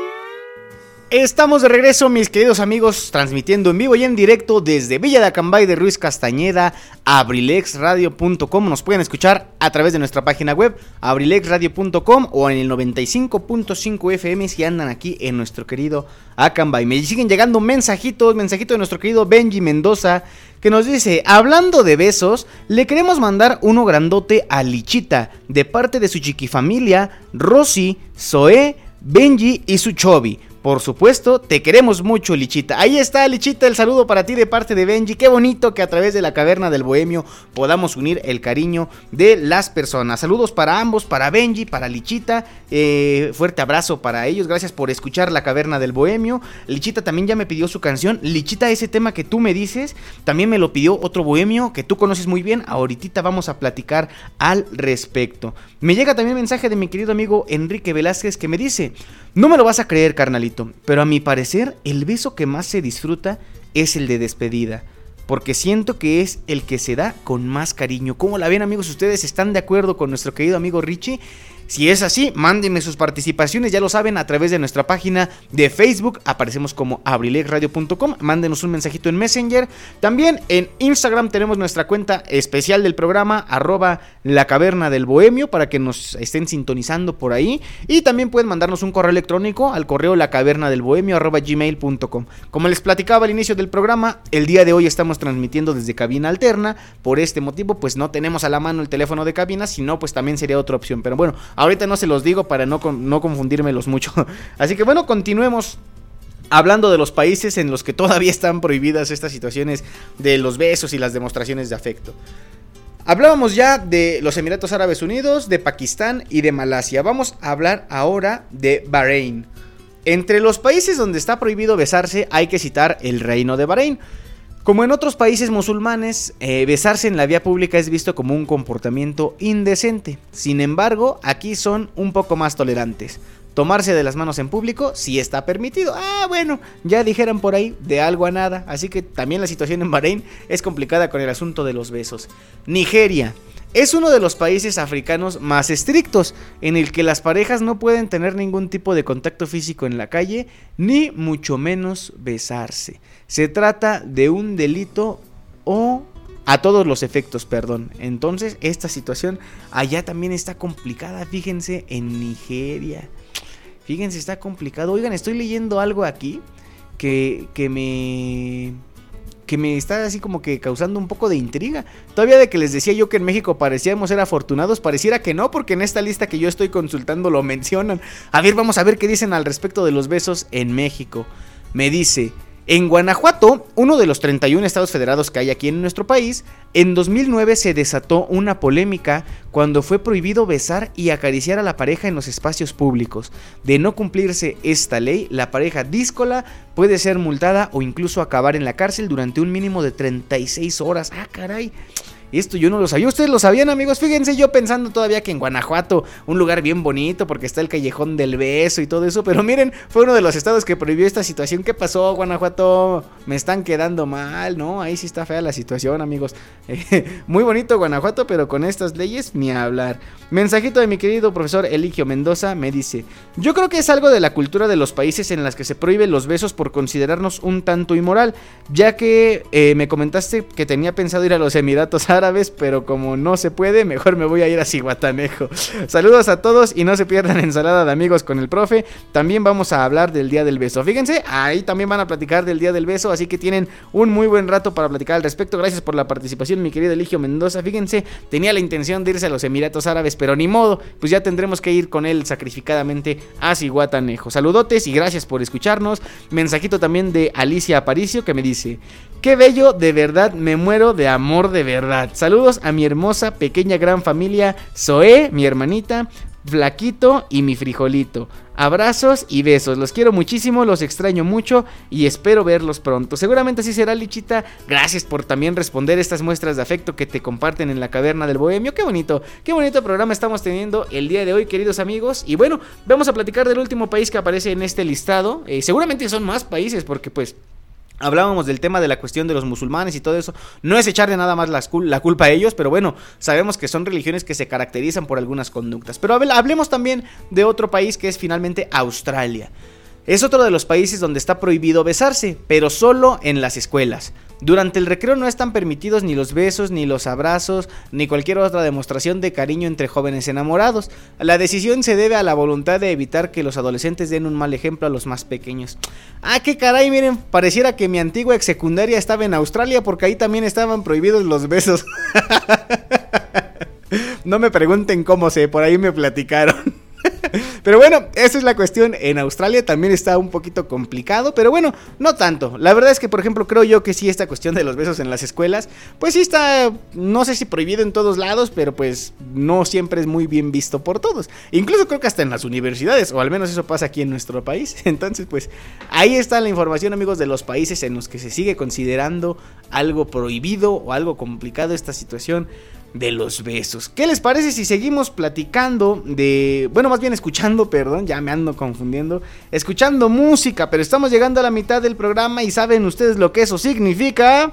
Estamos de regreso, mis queridos amigos, transmitiendo en vivo y en directo desde Villa de Acambay de Ruiz Castañeda, abrilexradio.com. Nos pueden escuchar a través de nuestra página web, abrilexradio.com o en el 95.5 FM si andan aquí en nuestro querido Acambay. Me siguen llegando mensajitos, mensajito de nuestro querido Benji Mendoza, que nos dice, hablando de besos, le queremos mandar uno grandote a Lichita, de parte de su chiquifamilia, Rosy, Zoé, Benji y su Chobi. Por supuesto, te queremos mucho, Lichita. Ahí está, Lichita, el saludo para ti de parte de Benji. Qué bonito que a través de la caverna del bohemio podamos unir el cariño de las personas. Saludos para ambos, para Benji, para Lichita. Eh, fuerte abrazo para ellos. Gracias por escuchar la caverna del bohemio. Lichita también ya me pidió su canción. Lichita, ese tema que tú me dices, también me lo pidió otro bohemio que tú conoces muy bien. Ahorita vamos a platicar al respecto. Me llega también mensaje de mi querido amigo Enrique Velázquez que me dice, no me lo vas a creer, carnalito, pero a mi parecer el beso que más se disfruta es el de despedida. Porque siento que es el que se da con más cariño. ¿Cómo la ven amigos? ¿Ustedes están de acuerdo con nuestro querido amigo Richie? Si es así, mándenme sus participaciones, ya lo saben, a través de nuestra página de Facebook, aparecemos como abrilexradio.com, mándenos un mensajito en Messenger. También en Instagram tenemos nuestra cuenta especial del programa, arroba la caverna del bohemio, para que nos estén sintonizando por ahí. Y también pueden mandarnos un correo electrónico al correo la caverna del bohemio, arroba gmail.com. Como les platicaba al inicio del programa, el día de hoy estamos transmitiendo desde cabina alterna, por este motivo pues no tenemos a la mano el teléfono de cabina, si no pues también sería otra opción, pero bueno, Ahorita no se los digo para no, no confundírmelos mucho. *laughs* Así que bueno, continuemos. Hablando de los países en los que todavía están prohibidas estas situaciones de los besos y las demostraciones de afecto. Hablábamos ya de los Emiratos Árabes Unidos, de Pakistán y de Malasia. Vamos a hablar ahora de Bahrein. Entre los países donde está prohibido besarse hay que citar el Reino de Bahrein. Como en otros países musulmanes, eh, besarse en la vía pública es visto como un comportamiento indecente. Sin embargo, aquí son un poco más tolerantes. Tomarse de las manos en público sí está permitido. Ah, bueno, ya dijeron por ahí de algo a nada. Así que también la situación en Bahrein es complicada con el asunto de los besos. Nigeria. Es uno de los países africanos más estrictos, en el que las parejas no pueden tener ningún tipo de contacto físico en la calle, ni mucho menos besarse. Se trata de un delito o a todos los efectos, perdón. Entonces, esta situación allá también está complicada, fíjense, en Nigeria. Fíjense, está complicado. Oigan, estoy leyendo algo aquí que, que me que me está así como que causando un poco de intriga. Todavía de que les decía yo que en México parecíamos ser afortunados, pareciera que no, porque en esta lista que yo estoy consultando lo mencionan. A ver, vamos a ver qué dicen al respecto de los besos en México. Me dice, en Guanajuato, uno de los 31 estados federados que hay aquí en nuestro país, en 2009 se desató una polémica cuando fue prohibido besar y acariciar a la pareja en los espacios públicos. De no cumplirse esta ley, la pareja díscola puede ser multada o incluso acabar en la cárcel durante un mínimo de 36 horas. Ah, caray. Esto yo no lo sabía. ¿Ustedes lo sabían, amigos? Fíjense, yo pensando todavía que en Guanajuato, un lugar bien bonito porque está el callejón del beso y todo eso. Pero miren, fue uno de los estados que prohibió esta situación. ¿Qué pasó, Guanajuato? Me están quedando mal, ¿no? Ahí sí está fea la situación, amigos. *laughs* muy bonito Guanajuato, pero con estas leyes ni hablar. Mensajito de mi querido profesor Eligio Mendoza me dice: Yo creo que es algo de la cultura de los países en las que se prohíben los besos por considerarnos un tanto inmoral. Ya que eh, me comentaste que tenía pensado ir a los Emiratos árabes, pero como no se puede, mejor me voy a ir a Cihuatanejo. Saludos a todos y no se pierdan ensalada de amigos con el profe. También vamos a hablar del Día del Beso. Fíjense, ahí también van a platicar del Día del Beso, así que tienen un muy buen rato para platicar al respecto. Gracias por la participación, mi querido Eligio Mendoza. Fíjense, tenía la intención de irse a los Emiratos Árabes, pero ni modo, pues ya tendremos que ir con él sacrificadamente a Cihuatanejo. Saludotes y gracias por escucharnos. Mensajito también de Alicia Aparicio que me dice, qué bello, de verdad, me muero de amor de verdad. Saludos a mi hermosa, pequeña, gran familia, Zoé, mi hermanita, Flaquito y mi frijolito. Abrazos y besos. Los quiero muchísimo, los extraño mucho y espero verlos pronto. Seguramente así será, Lichita. Gracias por también responder estas muestras de afecto que te comparten en la caverna del bohemio. Qué bonito, qué bonito programa estamos teniendo el día de hoy, queridos amigos. Y bueno, vamos a platicar del último país que aparece en este listado. Eh, seguramente son más países porque pues Hablábamos del tema de la cuestión de los musulmanes y todo eso. No es echarle nada más la, culpa a ellos, pero bueno, sabemos que son religiones que se caracterizan por algunas conductas. Pero hablemos también de otro país que es finalmente Australia. Es otro de los países donde está prohibido besarse, pero solo en las escuelas. Durante el recreo no están permitidos ni los besos, ni los abrazos, ni cualquier otra demostración de cariño entre jóvenes enamorados. La decisión se debe a la voluntad de evitar que los adolescentes den un mal ejemplo a los más pequeños. Ah, qué caray, miren, pareciera que mi antigua ex secundaria estaba en Australia porque ahí también estaban prohibidos los besos. *laughs* no me pregunten cómo sé, por ahí me platicaron. *laughs* Pero bueno, esa es la cuestión. En Australia también está un poquito complicado, pero bueno, no tanto. La verdad es que, por ejemplo, creo yo que sí, esta cuestión de los besos en las escuelas, pues sí está, no sé si prohibido en todos lados, pero pues no siempre es muy bien visto por todos. Incluso creo que hasta en las universidades, o al menos eso pasa aquí en nuestro país. *laughs* Entonces, pues ahí está la información, amigos, de los países en los que se sigue considerando algo prohibido o algo complicado esta situación de los besos. ¿Qué les parece si seguimos platicando de, bueno, más bien escuchando, *laughs* perdón, ya me ando confundiendo, escuchando música, pero estamos llegando a la mitad del programa y saben ustedes lo que eso significa.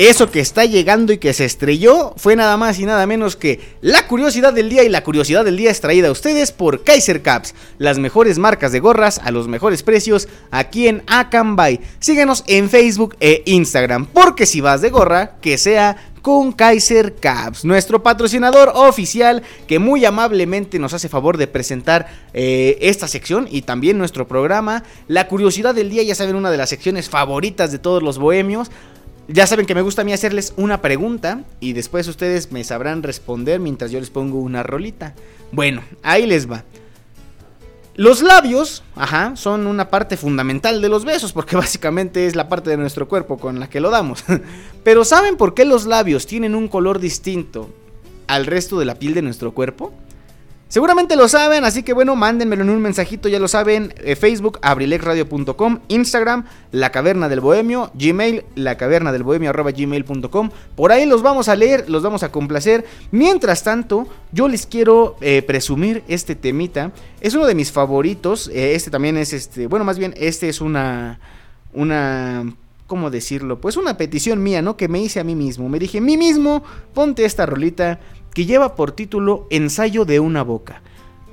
Eso que está llegando y que se estrelló fue nada más y nada menos que la curiosidad del día y la curiosidad del día es traída a ustedes por Kaiser Caps, las mejores marcas de gorras a los mejores precios aquí en Akanbay. Síguenos en Facebook e Instagram, porque si vas de gorra, que sea con Kaiser Caps, nuestro patrocinador oficial que muy amablemente nos hace favor de presentar eh, esta sección y también nuestro programa. La curiosidad del día, ya saben, una de las secciones favoritas de todos los bohemios. Ya saben que me gusta a mí hacerles una pregunta y después ustedes me sabrán responder mientras yo les pongo una rolita. Bueno, ahí les va. Los labios, ajá, son una parte fundamental de los besos porque *laughs* básicamente es la parte de nuestro cuerpo con la que lo damos. *laughs* Pero ¿saben por qué los labios tienen un color distinto al resto de la piel de nuestro cuerpo? Seguramente lo saben, así que bueno, mándenmelo en un mensajito, ya lo saben. Eh, Facebook, abrilexradio.com, Instagram, La Caverna del Bohemio, Gmail, la caverna del bohemio. Por ahí los vamos a leer, los vamos a complacer. Mientras tanto, yo les quiero eh, presumir este temita. Es uno de mis favoritos. eh, este también es este, bueno, más bien, este es una, una ¿cómo decirlo? Pues una petición mía, ¿no? Que me hice a mí mismo. Me dije, mí mismo, ponte esta rolita que lleva por título Ensayo de una boca.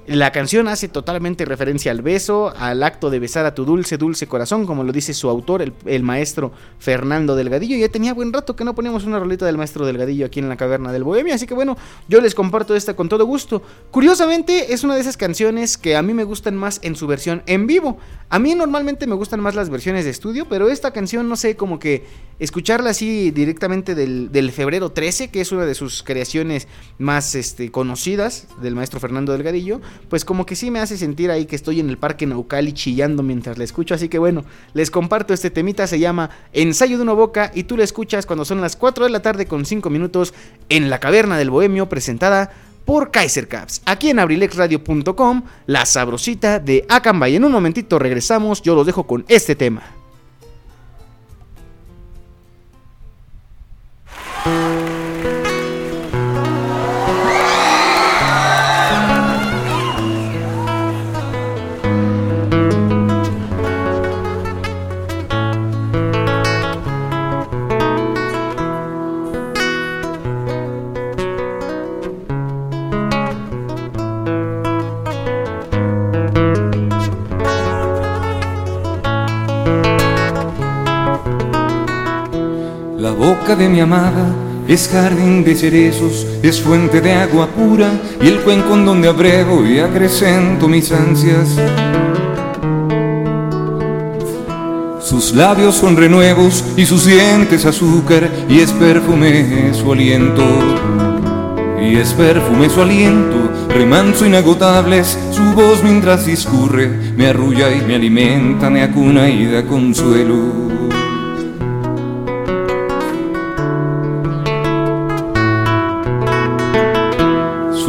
La canción hace totalmente referencia al beso, al acto de besar a tu dulce, dulce corazón, como lo dice su autor, el, maestro Fernando Delgadillo. Ya tenía buen rato que no poníamos una rolita del maestro Delgadillo aquí en la caverna del Bohemia, así que bueno, yo les comparto esta con todo gusto. Curiosamente, es una de esas canciones que a mí me gustan más en su versión en vivo. A mí normalmente me gustan más las versiones de estudio, pero esta canción, no sé, como que escucharla así directamente del, del febrero 13, que es una de sus creaciones más este, conocidas del maestro Fernando Delgadillo, pues como que sí me hace sentir ahí que estoy en el parque Naucali chillando mientras la escucho. Así que bueno, les comparto este temita, se llama Ensayo de una boca y tú la escuchas cuando son las 4 de la tarde con 5 minutos en la caverna del Bohemio presentada por Kaiser Caps. Aquí en abrilexradio.com, la sabrosita de Acambay. En un momentito regresamos, yo los dejo con este tema.
De mi amada es jardín de cerezos, es fuente de agua pura y el cuenco en donde abrego y acrecento mis ansias. Sus labios son renuevos y sus dientes azúcar y es perfume su aliento. Y es perfume su aliento, remanso inagotables, su voz mientras discurre, me arrulla y me alimenta, me acuna y da consuelo.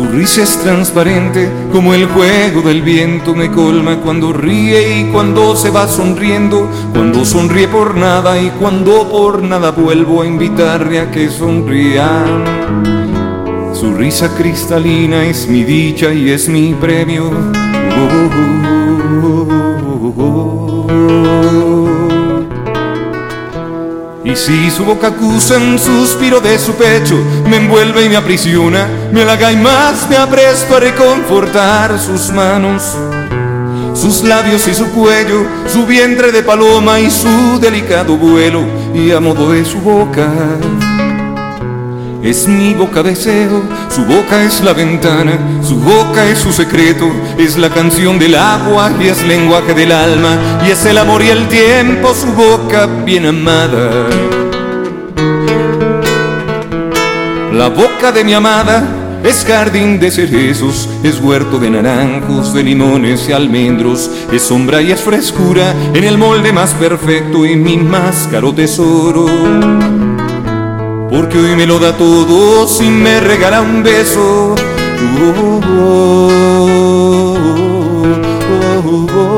Su risa es transparente como el juego del viento, me colma cuando ríe y cuando se va sonriendo, cuando sonríe por nada y cuando por nada vuelvo a invitarle a que sonría. Su risa cristalina es mi dicha y es mi premio. Y si su boca acusa un suspiro de su pecho, me envuelve y me aprisiona, me halaga y más me apresto a reconfortar sus manos, sus labios y su cuello, su vientre de paloma y su delicado vuelo, y a modo de su boca. Es mi boca deseo, su boca es la ventana, su boca es su secreto, es la canción del agua y es lenguaje del alma, y es el amor y el tiempo, su boca bien amada. La boca de mi amada es jardín de cerezos, es huerto de naranjos, de limones y almendros, es sombra y es frescura en el molde más perfecto y mi más caro tesoro porque hoy me lo da todo si me regala un beso. Oh, oh, oh,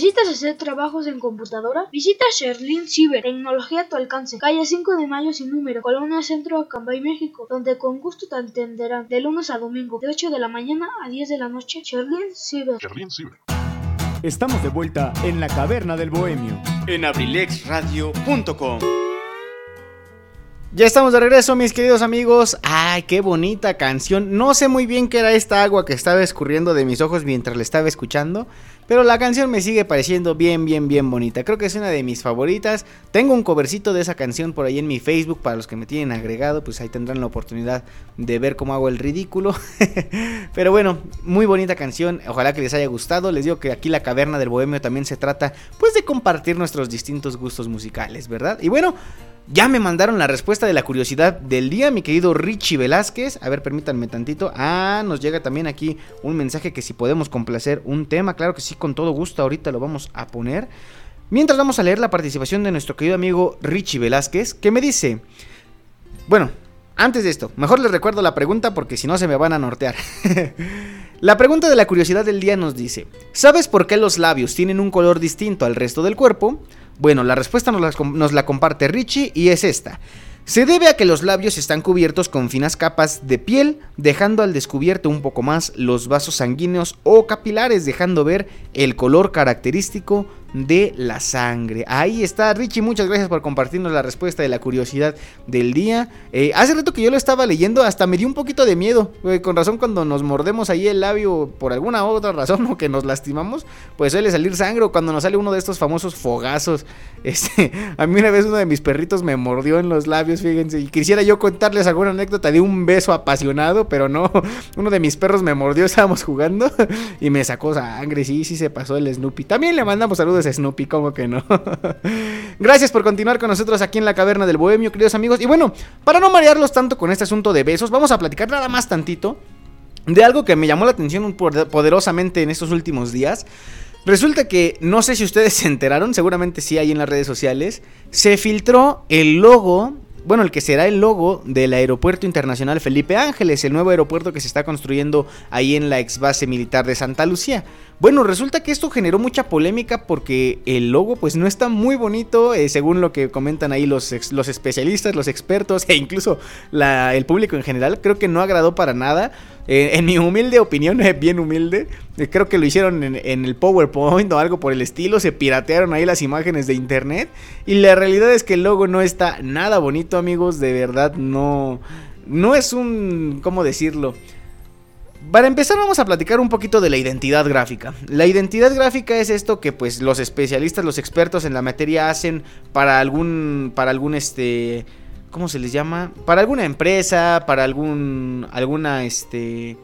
¿Necesitas hacer trabajos en computadora? Visita Sherlin Ciber, tecnología a tu alcance, calle 5 de Mayo sin número, Colonia Centro, Acambay, México, donde con gusto te atenderán de lunes a domingo, de 8 de la mañana a 10 de la noche. Sherlin Ciber.
Estamos de vuelta en la caverna del bohemio.
En abrilexradio.com.
Ya estamos de regreso, mis queridos amigos. Ay, qué bonita canción. No sé muy bien qué era esta agua que estaba escurriendo de mis ojos mientras la estaba escuchando. Pero la canción me sigue pareciendo bien, bien, bien bonita. Creo que es una de mis favoritas. Tengo un covercito de esa canción por ahí en mi Facebook. Para los que me tienen agregado, pues ahí tendrán la oportunidad de ver cómo hago el ridículo. *laughs* Pero bueno, muy bonita canción. Ojalá que les haya gustado. Les digo que aquí la caverna del bohemio también se trata pues de compartir nuestros distintos gustos musicales, ¿verdad? Y bueno, ya me mandaron la respuesta de la curiosidad del día, mi querido Richie Velázquez. A ver, permítanme tantito. Ah, nos llega también aquí un mensaje que si podemos complacer un tema. Claro que sí, con todo gusto. Ahorita lo vamos a poner. Mientras vamos a leer la participación de nuestro querido amigo Richie Velázquez, que me dice... Bueno, antes de esto, mejor les recuerdo la pregunta porque si no se me van a nortear. *laughs* la pregunta de la curiosidad del día nos dice, ¿sabes por qué los labios tienen un color distinto al resto del cuerpo? Bueno, la respuesta nos la, comparte Richie y es esta. Se debe a que los labios están cubiertos con finas capas de piel, dejando al descubierto un poco más los vasos sanguíneos o capilares, dejando ver el color característico de la sangre. Ahí está, Richie, muchas gracias por compartirnos la respuesta de la curiosidad del día. Eh, hace rato que yo lo estaba leyendo, hasta me dio un poquito de miedo. Con razón, cuando nos mordemos ahí el labio por alguna otra razón *laughs* o que nos lastimamos, pues suele salir sangre. O cuando nos sale uno de estos famosos fogazos. *laughs* Este, a mí una vez uno de mis perritos me mordió en los labios, fíjense. Y quisiera yo contarles alguna anécdota de un beso apasionado, pero no. *laughs* Uno de mis perros me mordió, estábamos jugando y me sacó sangre. Sí, sí se pasó el Snoopy. También le mandamos saludos Snoopy, como que no. *laughs* Gracias por continuar con nosotros aquí en la caverna del bohemio, queridos amigos. Y bueno, para no marearlos tanto con este asunto de besos, vamos a platicar nada más tantito de algo que me llamó la atención poderosamente en estos últimos días. Resulta que, no sé si ustedes *laughs* se enteraron, seguramente sí hay en las redes sociales, se filtró el logo bueno, el que será el logo del Aeropuerto Internacional Felipe Ángeles, el nuevo aeropuerto que se está construyendo ahí en la ex base militar de Santa Lucía. Bueno, resulta que esto generó mucha polémica porque el logo pues no está muy bonito, eh, según lo que comentan ahí los, los especialistas, los expertos *laughs* e incluso el público en general, creo que no agradó para nada. Eh, en mi humilde opinión, *laughs* bien humilde, eh, creo que lo hicieron en, en, el PowerPoint o algo por el estilo, se piratearon ahí las imágenes de internet y la realidad es que el logo no está nada bonito amigos, de verdad no, no es un, ¿cómo decirlo? Para empezar vamos a platicar un poquito de la identidad gráfica. La identidad gráfica es esto que pues los especialistas, los expertos en la materia hacen para algún para algún este ¿cómo se les llama? Para alguna empresa, para algún alguna este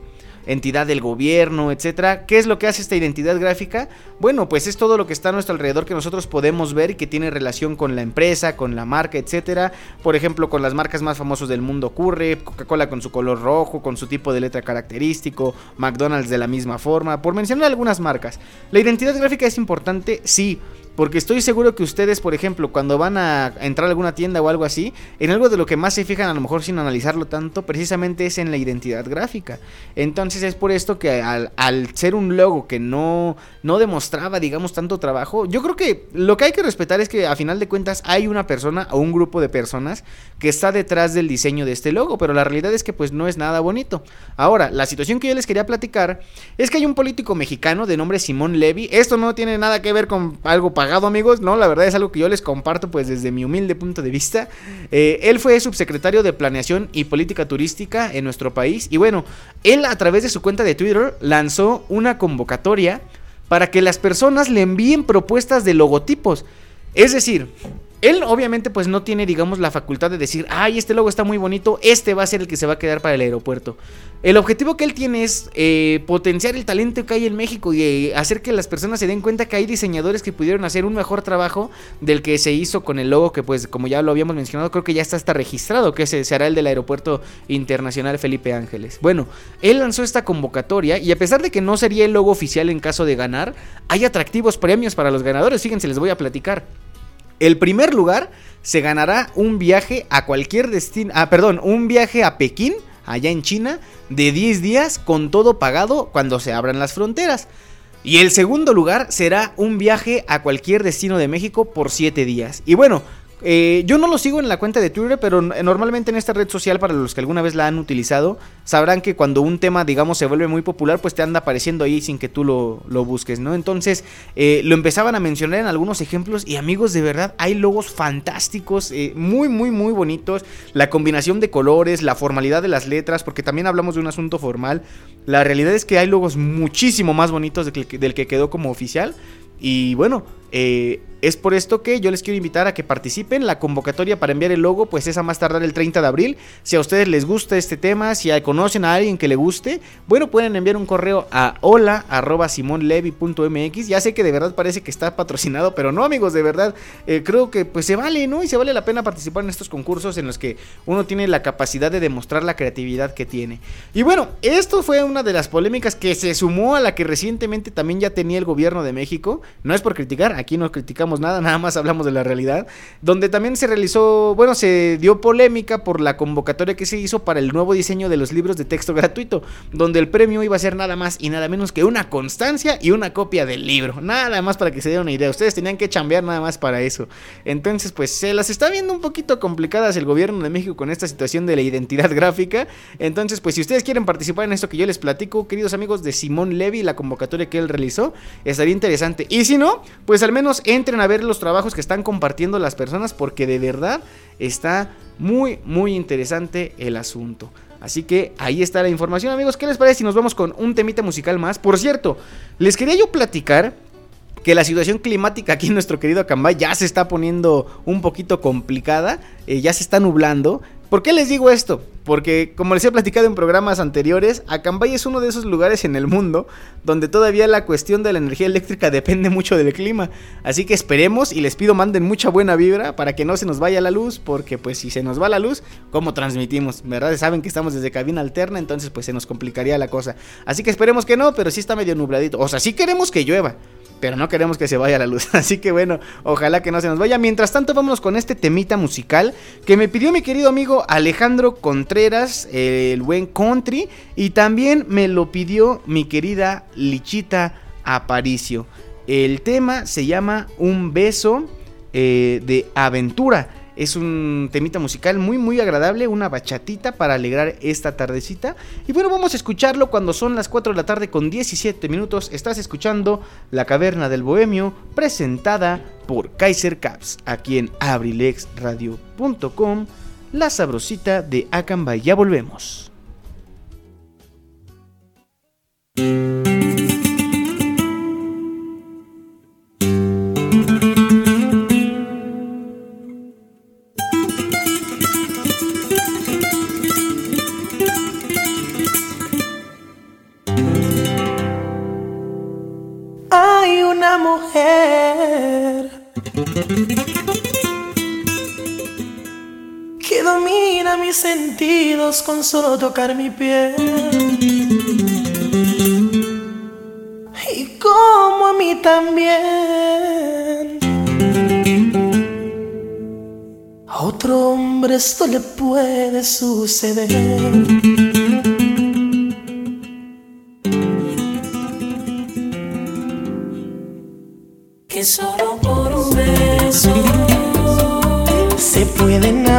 entidad del gobierno, etcétera. ¿Qué es lo que hace esta identidad gráfica? Bueno, pues es todo lo que está a nuestro alrededor que nosotros podemos ver y que tiene relación con la empresa, con la marca, etcétera. Por ejemplo, con las marcas más famosas del mundo ocurre, Coca-Cola con su color rojo, con su tipo de letra característico, McDonald's de la misma forma, por mencionar algunas marcas. La identidad gráfica es importante, sí, porque estoy seguro que ustedes, por ejemplo, cuando van a entrar a alguna tienda o algo así, en algo de lo que más se fijan, a lo mejor sin analizarlo tanto, precisamente es en la identidad gráfica. Entonces es por esto que al, ser un logo que no, no demostraba, digamos, tanto trabajo, yo creo que lo que hay que respetar es que a final de cuentas hay una persona o un grupo de personas que está detrás del diseño de este logo, pero la realidad es que pues no es nada bonito. Ahora, la situación que yo les quería platicar es que hay un político mexicano de nombre Simón Levy, esto no tiene nada que ver con algo para amigos, no, la verdad es algo que yo les comparto pues desde mi humilde punto de vista. Eh, él fue subsecretario de Planeación y Política Turística en nuestro país y bueno, él a través de su cuenta de Twitter lanzó una convocatoria para que las personas le envíen propuestas de logotipos. Es decir, él obviamente pues no tiene digamos la facultad de decir, ay, este logo está muy bonito, este va a ser el que se va a quedar para el aeropuerto. El objetivo que él tiene es eh, potenciar el talento que hay en México y eh, hacer que las personas se den cuenta que hay diseñadores que pudieron hacer un mejor trabajo del que se hizo con el logo que pues como ya lo habíamos mencionado creo que ya está hasta registrado, que se, será el del Aeropuerto Internacional Felipe Ángeles. Bueno, él lanzó esta convocatoria y a pesar de que no sería el logo oficial en caso de ganar, hay atractivos premios para los ganadores, fíjense, les voy a platicar. El primer lugar se ganará un viaje a cualquier destino, ah, perdón, un viaje a Pekín, allá en China, de 10 días con todo pagado cuando se abran las fronteras. Y el segundo lugar será un viaje a cualquier destino de México por 7 días. Y bueno, eh, yo no lo sigo en la cuenta de Twitter, pero normalmente en esta red social, para los que alguna vez la han utilizado, sabrán que cuando un tema, digamos, se vuelve muy popular, pues te anda apareciendo ahí sin que tú lo, busques, ¿no? Entonces, eh, lo empezaban a mencionar en algunos ejemplos y amigos, de verdad, hay logos fantásticos, eh, muy, muy, muy bonitos. La combinación de colores, la formalidad de las letras, porque también hablamos de un asunto formal. La realidad es que hay logos muchísimo más bonitos del que quedó como oficial. Y bueno, eh, es por esto que yo les quiero invitar a que participen. La convocatoria para enviar el logo, pues es a más tardar el 30 de abril. Si a ustedes les gusta este tema, si conocen a alguien que le guste, bueno, pueden enviar un correo a hola.simonlevy.mx. Ya sé que de verdad parece que está patrocinado, pero no, amigos, de verdad. Eh, creo que pues se vale, ¿no? Y se vale la pena participar en estos concursos en los que uno tiene la capacidad de demostrar la creatividad que tiene. Y bueno, esto fue una de las polémicas que se sumó a la que recientemente también ya tenía el gobierno de México. No es por criticar, aquí no criticamos nada, *laughs* nada más hablamos de la realidad, donde también se realizó, bueno, se dio polémica por la convocatoria que se hizo para el nuevo diseño de los libros de texto gratuito, donde el premio iba a ser nada más y nada menos que una constancia y una copia del libro, nada más para que se den una idea, ustedes tenían que chambear nada más para eso. Entonces, pues se las está viendo un poquito complicadas el gobierno de México con esta situación de la identidad gráfica, entonces, pues si ustedes quieren participar en esto que yo les platico, queridos amigos de Simón Levy, la convocatoria que él realizó, estaría interesante. Y si no, pues al menos entren a ver los trabajos que están compartiendo las personas porque de verdad está muy, muy interesante el asunto. Así que ahí está la información, amigos. ¿Qué les parece si nos vamos con un temita musical más? Por cierto, les quería yo platicar que la situación climática aquí en nuestro querido Acambay ya se está poniendo un poquito complicada, eh, ya se está nublando. ¿Por qué les digo esto? Porque, como les he platicado en programas anteriores, Acambay es uno de esos lugares en el mundo donde todavía la cuestión de la energía eléctrica *laughs* depende mucho del clima. Así que esperemos y les pido manden mucha buena vibra para que no se nos vaya la luz, porque pues si se nos va la luz, ¿cómo transmitimos? ¿Verdad? Saben que estamos desde cabina alterna, entonces pues se nos complicaría la cosa. Así que esperemos que no, pero sí está medio nubladito. O sea, sí queremos que llueva pero no queremos que se vaya la luz. *laughs* Así que bueno, ojalá que no se nos vaya. Mientras tanto, vámonos con este temita musical que me pidió mi querido amigo Alejandro Contreras, el buen country, y también me lo pidió mi querida Lichita Aparicio. El tema se llama Un beso eh, de aventura. Es un temita musical muy muy agradable, una bachatita para alegrar esta tardecita. Y bueno, vamos a escucharlo cuando son las 4 de la tarde con 17 minutos. Estás escuchando La Caverna del Bohemio, presentada por Kaiser Caps, aquí en abrilexradio.com, la sabrosita de Acambay. Ya volvemos.
Que domina mis sentidos con solo tocar mi piel. Y como a mí también. A otro hombre esto le puede suceder.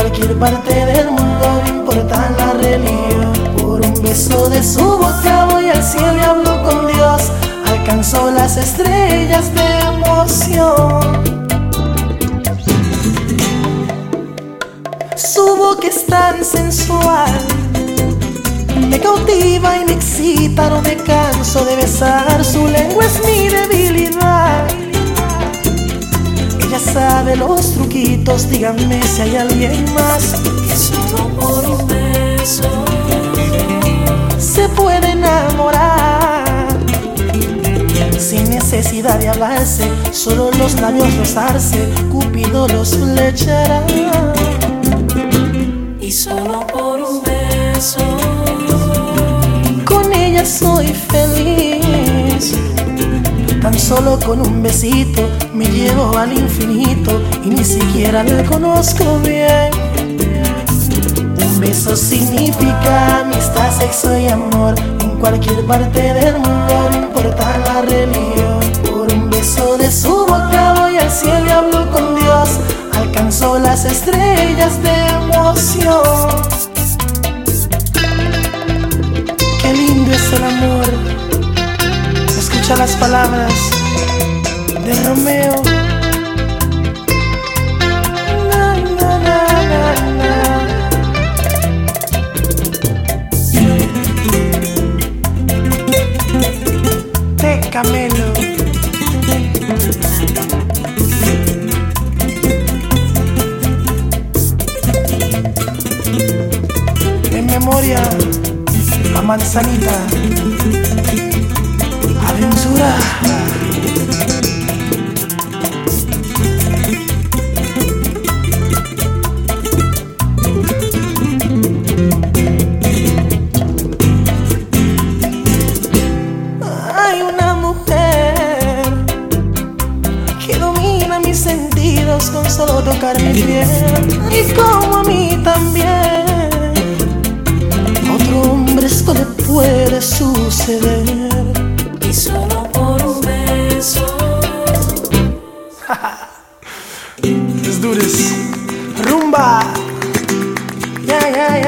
Cualquier parte del mundo, no importa la religión. Por un beso de su boca voy al cielo y hablo con Dios. Alcanzó las estrellas de emoción. Su boca es tan sensual. Me cautiva y me excita, no me canso de besar. Su lengua es mi debilidad ella sabe los truquitos, díganme si hay alguien más que solo por un beso se puede enamorar sin necesidad de hablarse, solo los labios rozarse, Cupido los flechará. Y solo por un beso, con ella soy feliz. Tan solo con un besito me llevo al infinito y ni siquiera le conozco bien. Un beso significa amistad, sexo y amor en cualquier parte del mundo, no importa la religión. Por un beso de su boca voy al cielo y hablo con Dios, alcanzo las estrellas de emoción. Qué lindo es el amor escucha las palabras de Romeo. Camelo. En memoria a Manzanita. Rumba. Ya, ya, ya,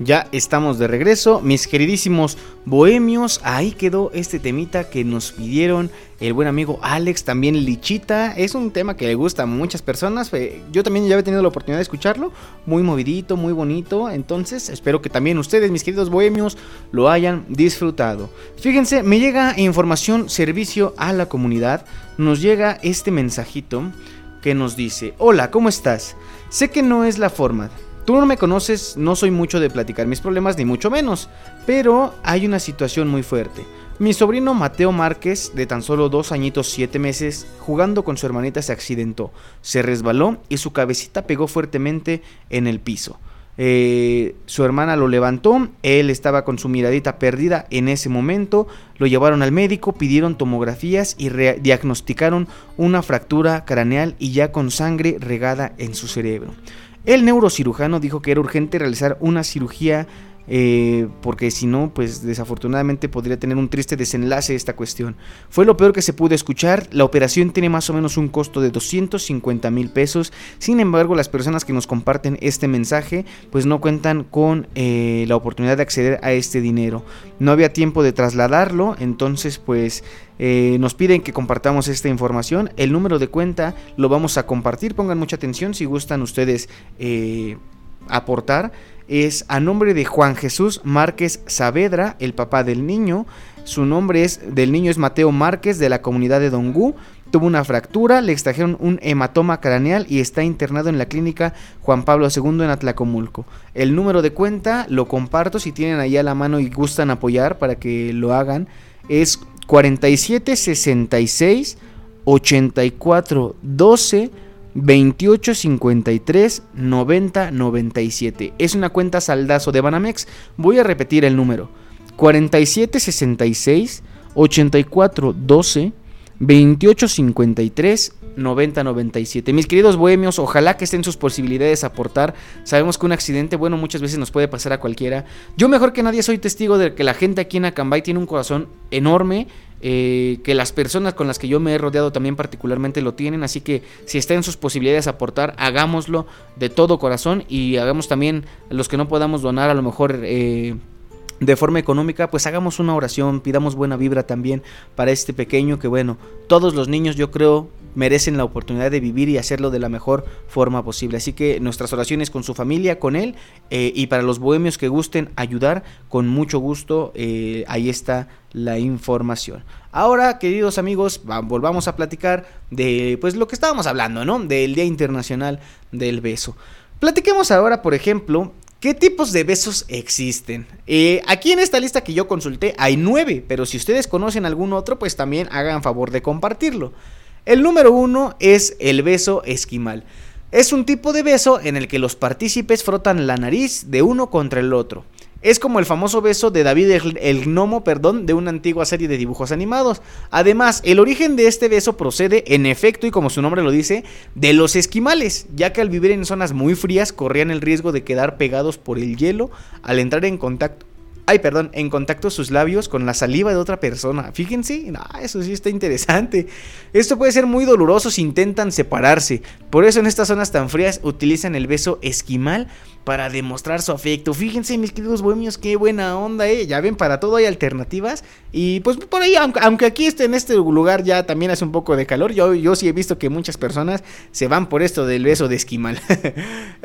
Ya estamos de regreso, mis queridísimos bohemios. Ahí quedó este temita que nos pidieron el buen amigo Alex, también Lichita. Es un tema que le gusta a muchas personas. eh, Yo también ya he tenido la oportunidad de escucharlo. Muy movidito, muy bonito. Entonces, espero que también ustedes, mis queridos bohemios, lo hayan disfrutado. Fíjense, me llega información, servicio a la comunidad. Nos llega este mensajito que nos dice: Hola, ¿cómo estás? Sé que no es la forma. Tú no me conoces, no soy mucho de platicar mis problemas, ni mucho menos, pero hay una situación muy fuerte. Mi sobrino Mateo Márquez, de tan solo dos añitos siete meses, jugando con su hermanita se accidentó, se resbaló y su cabecita pegó fuertemente en el piso. Eh, su hermana lo levantó, él estaba con su miradita perdida en ese momento, lo llevaron al médico, pidieron tomografías y diagnosticaron una fractura craneal y ya con sangre regada en su cerebro. El neurocirujano dijo que era urgente realizar una cirugía eh, porque si no, pues desafortunadamente podría tener un triste desenlace esta cuestión. Fue lo peor que se pudo escuchar, la operación tiene más o menos un costo de 250 mil pesos, sin embargo las personas que nos comparten este mensaje pues no cuentan con eh, la oportunidad de acceder a este dinero. No había tiempo de trasladarlo, entonces pues eh, nos piden que compartamos esta información. El número de cuenta lo vamos a compartir. Pongan mucha atención si gustan ustedes aportar. Es a nombre de Juan Jesús Márquez Saavedra, el papá del niño. Su nombre es del niño es Mateo Márquez de la comunidad de Dongú. Tuvo una fractura, le extrajeron un hematoma craneal y está internado en la clínica Juan Pablo II en Atlacomulco. El número de cuenta lo comparto si tienen ahí a la mano y gustan apoyar para que lo hagan. Es 4766 84 12 28 53 90 97. Es una cuenta saldazo de Banamex. Voy a repetir el número: 47 66 84 12 28 53 90 97. Mis queridos bohemios, ojalá que estén sus posibilidades aportar. Sabemos que un accidente, bueno, muchas veces nos puede pasar a cualquiera. Yo mejor que nadie soy testigo de que la gente aquí en Acambay tiene un corazón enorme. Eh, que las personas con las que yo me he rodeado también particularmente lo tienen, así que si está en sus posibilidades aportar, hagámoslo de todo corazón y hagamos también los que no podamos donar a lo mejor eh, de forma económica, pues hagamos una oración, pidamos buena vibra también para este pequeño que bueno, todos los niños yo creo merecen la oportunidad de vivir y hacerlo de la mejor forma posible. Así que nuestras oraciones con su familia, con él eh, y para los bohemios que gusten ayudar, con mucho gusto, eh, ahí está la información. Ahora, queridos amigos, volvamos a platicar de pues lo que estábamos hablando, ¿no? Del Día Internacional del Beso. Platiquemos ahora, por ejemplo, ¿Qué tipos de besos existen? Eh, aquí en esta lista que yo consulté hay nueve, pero si ustedes conocen algún otro, pues también hagan favor de compartirlo. El número uno es el beso esquimal. Es un tipo de beso en el que los partícipes frotan la nariz de uno contra el otro. Es como el famoso beso de David el, gnomo, perdón, de una antigua serie de dibujos animados. Además, el origen de este beso procede, en efecto, y como su nombre lo dice, de los esquimales, ya que al vivir en zonas muy frías corrían el riesgo de quedar pegados por el hielo al entrar en contacto ay, perdón, en contacto sus labios con la saliva de otra persona. Fíjense, eso sí está interesante. Esto puede ser muy doloroso si intentan separarse. Por eso en estas zonas tan frías utilizan el beso esquimal para demostrar su afecto. Fíjense, mis queridos bohemios, qué buena onda, ¿eh? Ya ven, para todo hay alternativas. Y pues por ahí, aunque, aquí esté en este lugar ya también hace un poco de calor, yo, yo sí he visto que muchas personas se van por esto del beso de esquimal. *laughs*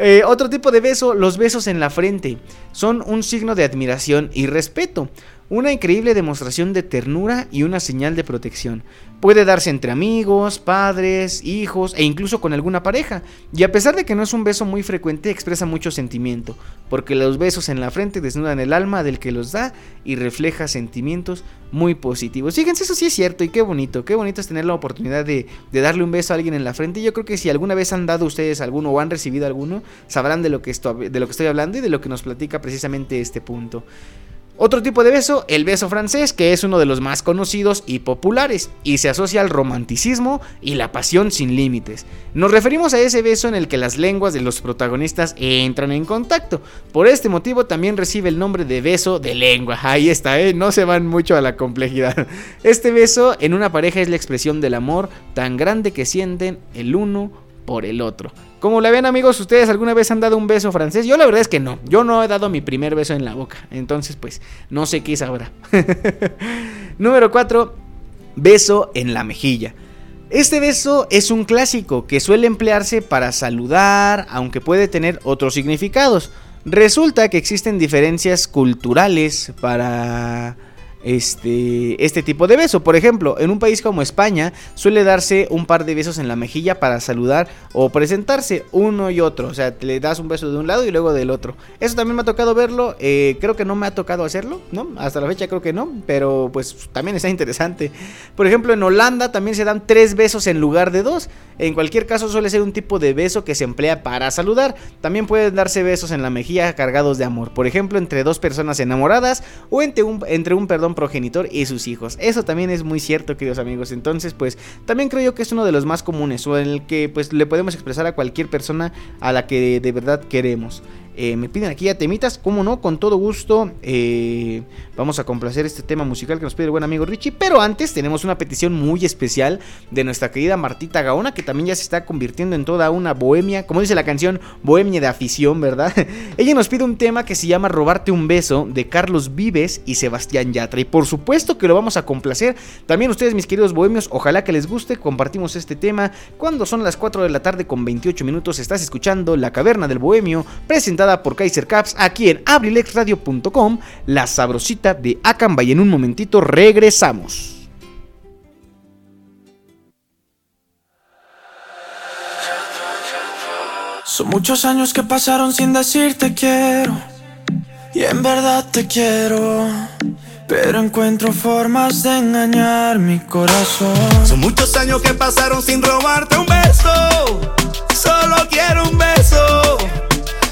Eh, otro tipo de beso, los besos en la frente, son un signo de admiración y respeto una increíble demostración de ternura y una señal de protección. Puede darse entre amigos, padres, hijos e incluso con alguna pareja. Y a pesar de que no es un beso muy frecuente, expresa mucho sentimiento, porque los besos en la frente desnudan el alma del que los da y refleja sentimientos muy positivos. Fíjense, eso sí es cierto y qué bonito, qué bonito es tener la oportunidad de, darle un beso a alguien en la frente. Yo creo que si alguna vez han dado ustedes alguno o han recibido alguno, sabrán de lo que estoy hablando y de lo que nos platica precisamente este punto. Otro tipo de beso, el beso francés, que es uno de los más conocidos y populares, y se asocia al romanticismo y la pasión sin límites. Nos referimos a ese beso en el que las lenguas de los protagonistas entran en contacto. Por este motivo también recibe el nombre de beso de lengua. Ahí está, ¿eh? no se van mucho a la complejidad. *laughs* Este beso en una pareja es la expresión del amor tan grande que sienten el uno por el otro. Como la ven amigos, ¿ustedes alguna vez han dado un beso francés? Yo la verdad es que no. Yo no he dado mi primer beso en la boca. Entonces pues no sé qué es ahora. *laughs* Número 4. Beso en la mejilla. Este beso es un clásico que suele emplearse para saludar, aunque puede tener otros significados. Resulta que existen diferencias culturales para este, este tipo de beso. Por ejemplo, en un país como España suele darse un par de besos en la mejilla para saludar o presentarse uno y otro. O sea, le das un beso de un lado y luego del otro. Eso también me ha tocado verlo. Eh, creo que no me ha tocado hacerlo, ¿no? Hasta la fecha creo que no. Pero pues también está *laughs* interesante. Por ejemplo, en Holanda también se dan tres besos en lugar de dos. En cualquier caso suele ser un tipo de beso que se emplea para saludar. También pueden darse besos en la mejilla cargados de amor. Por ejemplo, entre dos personas enamoradas o entre un, entre un perdón progenitor y sus hijos. Eso también es muy cierto, queridos amigos. Entonces, pues también creo yo que es uno de los más comunes o en el que pues le podemos expresar a cualquier persona a la que de verdad queremos. Eh, me piden aquí ya temitas, como no, con todo gusto. Eh, vamos a complacer este tema musical que nos pide el buen amigo Richie. Pero antes tenemos una petición muy especial de nuestra querida Martita Gaona, que también ya se está convirtiendo en toda una bohemia, como dice la canción, bohemia de afición, ¿verdad? *laughs* Ella nos pide un tema que se llama Robarte un beso de Carlos Vives y Sebastián Yatra. Y por supuesto que lo vamos a complacer. También ustedes, mis queridos bohemios, ojalá que les guste. Compartimos este tema cuando son las 4 de la tarde con 28 minutos. Estás escuchando La Caverna del Bohemio, presentada por Kaiser Caps aquí en abrilexradio.com, la sabrosita de Acamba y en un momentito regresamos.
Son muchos años que pasaron sin decirte quiero y en verdad te quiero. Pero encuentro formas de engañar mi corazón.
Son muchos años que pasaron sin robarte un beso. Solo quiero un beso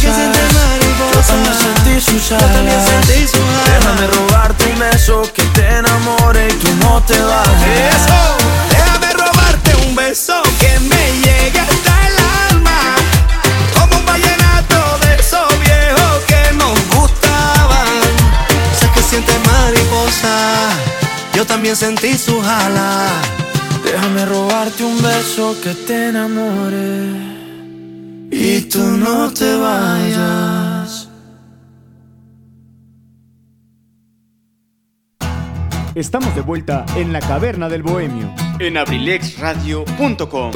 que
sientes mariposas, yo también sentí sus alas. Déjame robarte un beso que te enamore y tú no te vayas.
Eso, déjame robarte un beso que me llegue hasta el alma. Como un vallenato de esos viejos que nos gustaban.
Sé que sientes mariposa, yo también sentí su jala.
Déjame robarte un beso que te enamore y tú no te vayas.
Estamos de vuelta en la caverna del bohemio.
En abrilexradio.com.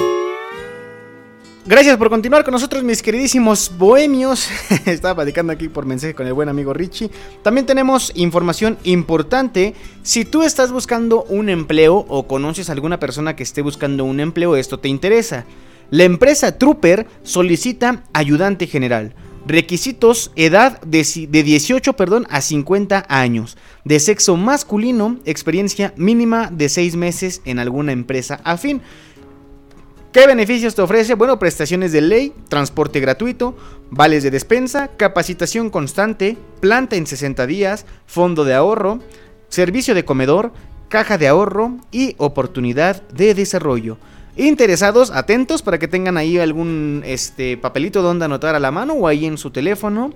Gracias por continuar con nosotros, mis queridísimos bohemios. *laughs* Estaba platicando aquí por mensaje con el buen amigo Richie. También tenemos información importante. Si tú estás buscando un empleo o conoces a alguna persona que esté buscando un empleo, esto te interesa. La empresa Trooper solicita ayudante general. Requisitos, edad de, si- de 18 perdón, a 50 años. De sexo masculino, experiencia mínima de 6 meses en alguna empresa afín. ¿Qué beneficios te ofrece? Bueno, prestaciones de ley, transporte gratuito, vales de despensa, capacitación constante, planta en 60 días, fondo de ahorro, servicio de comedor, caja de ahorro y oportunidad de desarrollo. Interesados, atentos para que tengan ahí algún este, papelito donde anotar a la mano o ahí en su teléfono.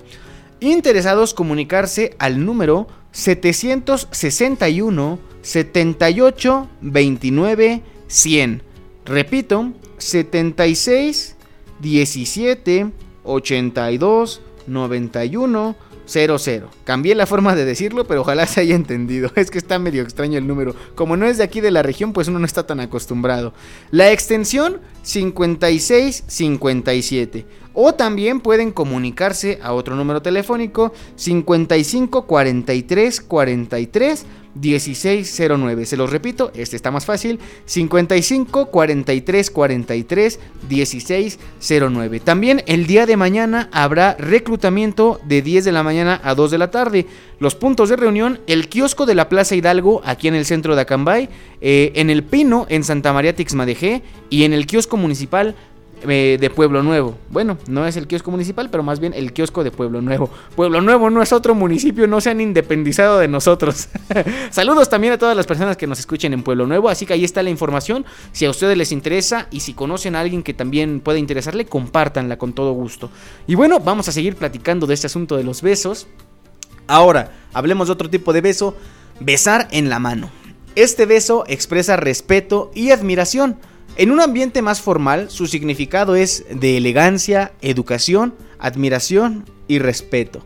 Interesados, comunicarse al número 761 78 29 100. Repito, 76 17 82 91 00. Cambié la forma de decirlo, pero ojalá se haya entendido. *laughs* Es que está medio extraño el número. Como no es de aquí de la región, pues uno no está tan acostumbrado. La extensión 5657. O también pueden comunicarse a otro número telefónico 55 43 43 1609. Se los repito, este está más fácil. 55 43 43 1609. También el día de mañana habrá reclutamiento de 10 de la mañana a 2 de la tarde. Los puntos de reunión, el kiosco de la Plaza Hidalgo, aquí en el centro de Acambay, eh, en el Pino, en Santa María Tixmadejé, y en el kiosco municipal eh, de Pueblo Nuevo. Bueno, no es el kiosco municipal, pero más bien el kiosco de Pueblo Nuevo. Pueblo Nuevo no es otro municipio, no se han independizado de nosotros. *laughs* Saludos también a todas las personas que nos escuchen en Pueblo Nuevo, así que ahí está la información. Si a ustedes les interesa y si conocen a alguien que también pueda interesarle, compártanla con todo gusto. Y bueno, vamos a seguir platicando de este asunto de los besos. Ahora, hablemos de otro tipo de beso, besar en la mano. Este beso expresa respeto y admiración. En un ambiente más formal, su significado es de elegancia, educación, admiración y respeto.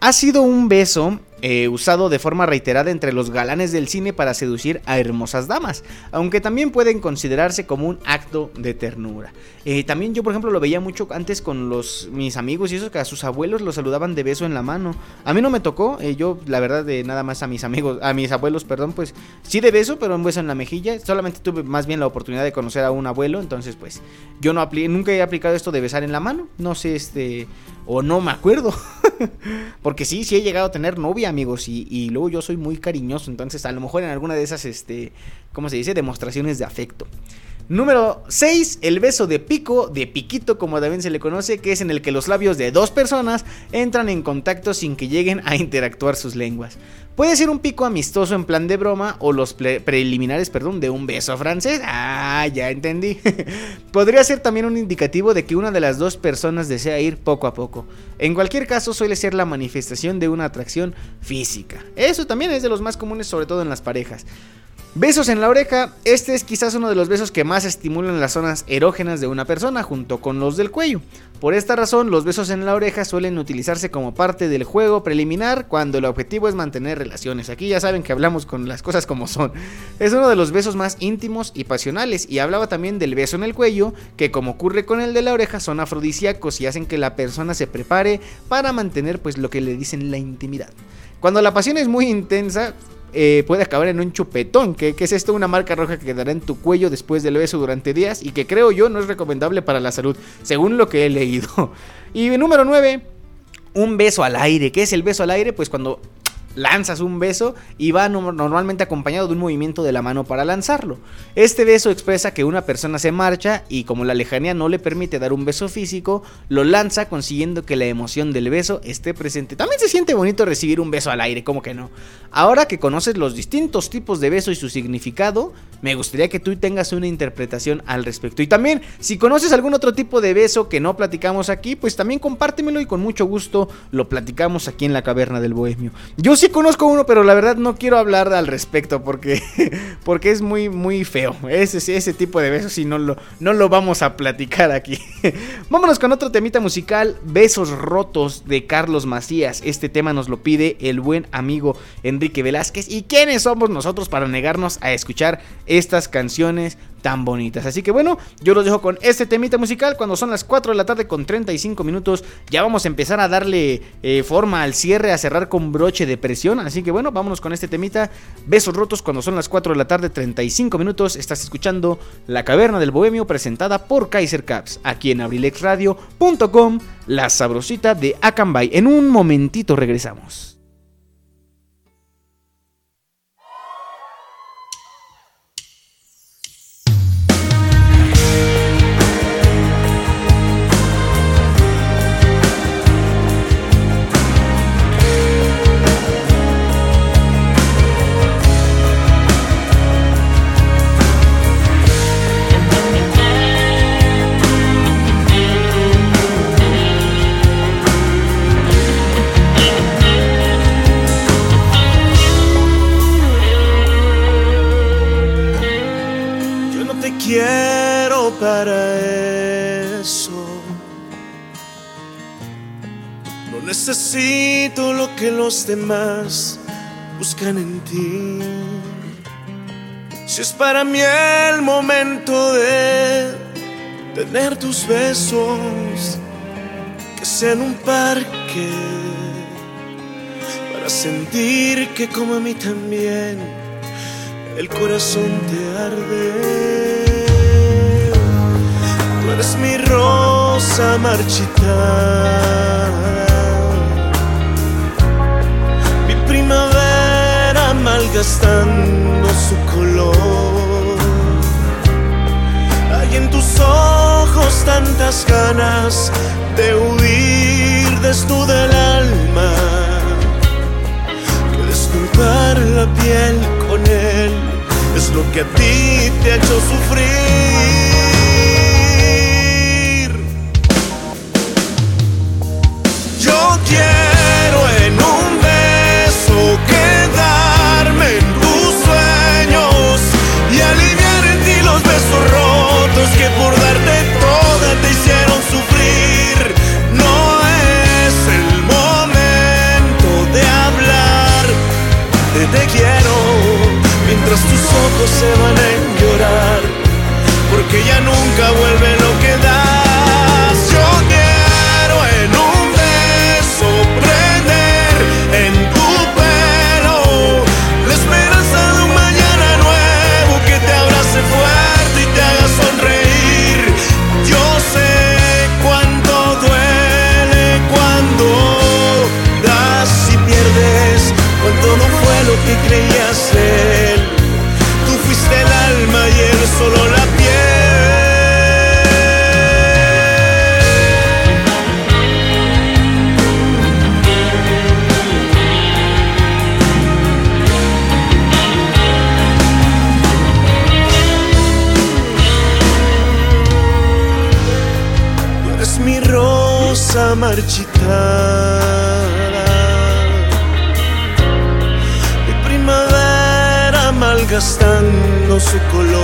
Ha sido un beso eh, usado de forma reiterada entre los galanes del cine para seducir a hermosas damas, aunque también pueden considerarse como un acto de ternura. Eh, también yo, por ejemplo, lo veía mucho antes con los mis amigos y eso que a sus abuelos los saludaban de beso en la mano. A mí no me tocó, eh, yo la verdad de nada más a mis amigos, a mis abuelos, perdón, pues sí de beso, pero un beso en la mejilla. Solamente tuve más bien la oportunidad de conocer a un abuelo, entonces pues yo no nunca he aplicado esto de besar en la mano. No sé, este, o no me acuerdo. *laughs* Porque sí, sí he llegado a tener novia, amigos, y, y, luego yo soy muy cariñoso, entonces a lo mejor en alguna de esas, este, ¿cómo se dice? Demostraciones de afecto. Número 6, el beso de pico, de piquito como también se le conoce, que es en el que los labios de dos personas entran en contacto sin que lleguen a *laughs* interactuar sus lenguas. Puede ser un pico amistoso en plan de broma o los preliminares, perdón, de un beso francés. Ah, ya entendí. *laughs* Podría ser también un indicativo de que una de las dos personas desea ir poco a poco. En cualquier caso, suele ser la manifestación de una atracción física. Eso también es de los más comunes, sobre todo en las parejas. Besos en la oreja, este es quizás uno de los besos que más estimulan las zonas erógenas de una persona junto con los del cuello. Por esta razón, los besos en la oreja suelen utilizarse como parte del juego preliminar cuando el objetivo es mantener relaciones. Aquí ya saben que hablamos con las cosas como son. Es uno de los besos más íntimos y pasionales y hablaba también del beso en el cuello, que como ocurre con el de la oreja son afrodisíacos y hacen que la persona se prepare para mantener pues lo que le dicen la intimidad. Cuando la pasión es muy intensa, eh, puede acabar en un chupetón, que, es esto una marca roja que quedará en tu cuello después del beso durante días y que creo yo no es recomendable para la salud, según lo que he leído. *laughs* Y número 9, un beso al aire. ¿Qué es el beso al aire? Pues cuando lanzas un beso y va normalmente acompañado de un movimiento de la mano para lanzarlo. Este beso expresa que una persona se marcha y como la lejanía no le permite dar un beso físico, lo lanza consiguiendo que la emoción del beso esté presente. También se siente bonito recibir un beso al aire, como que no. Ahora que conoces los distintos tipos de beso y su significado, me gustaría que tú tengas una interpretación al respecto. Y también, si conoces algún otro tipo de beso que no platicamos aquí, pues también compártemelo y con mucho gusto lo platicamos aquí en la caverna del bohemio. Yo sí conozco uno, pero la verdad no quiero hablar al respecto porque, *laughs* porque es muy, muy feo. Ese, ese tipo de besos y no lo, no lo vamos a platicar aquí. *laughs* Vámonos con otro temita musical, Besos Rotos de Carlos Macías. Este tema nos lo pide el buen amigo Enrique Velázquez. ¿Y quiénes somos nosotros para negarnos a escuchar estas canciones tan bonitas. Así que bueno, yo los dejo con este temita musical cuando son las 4 de la tarde con 35 minutos. Ya vamos a empezar a darle eh, forma al cierre, a cerrar con broche de presión. Así que bueno, vámonos con este temita. Besos rotos cuando son las 4 de la tarde 35 minutos. Estás escuchando La Caverna del Bohemio presentada por Kaiser Caps aquí en abrilexradio.com. La sabrosita de Acambay. En un momentito regresamos.
Necesito lo que los demás buscan en ti. Si es para mí el momento de tener tus besos, que sea un parque, para sentir que como a mí también el corazón te arde. Tú eres mi rosa marchita malgastando su color. Hay en tus ojos tantas ganas de huir desnudo del alma que desnudar la piel con él es lo que a ti te ha hecho sufrir. Yo quiero en un que por darte toda te hicieron sufrir. No es el momento de hablar
de te quiero mientras tus ojos se van a llorar, porque ya nunca vuelve lo que
da. Su color.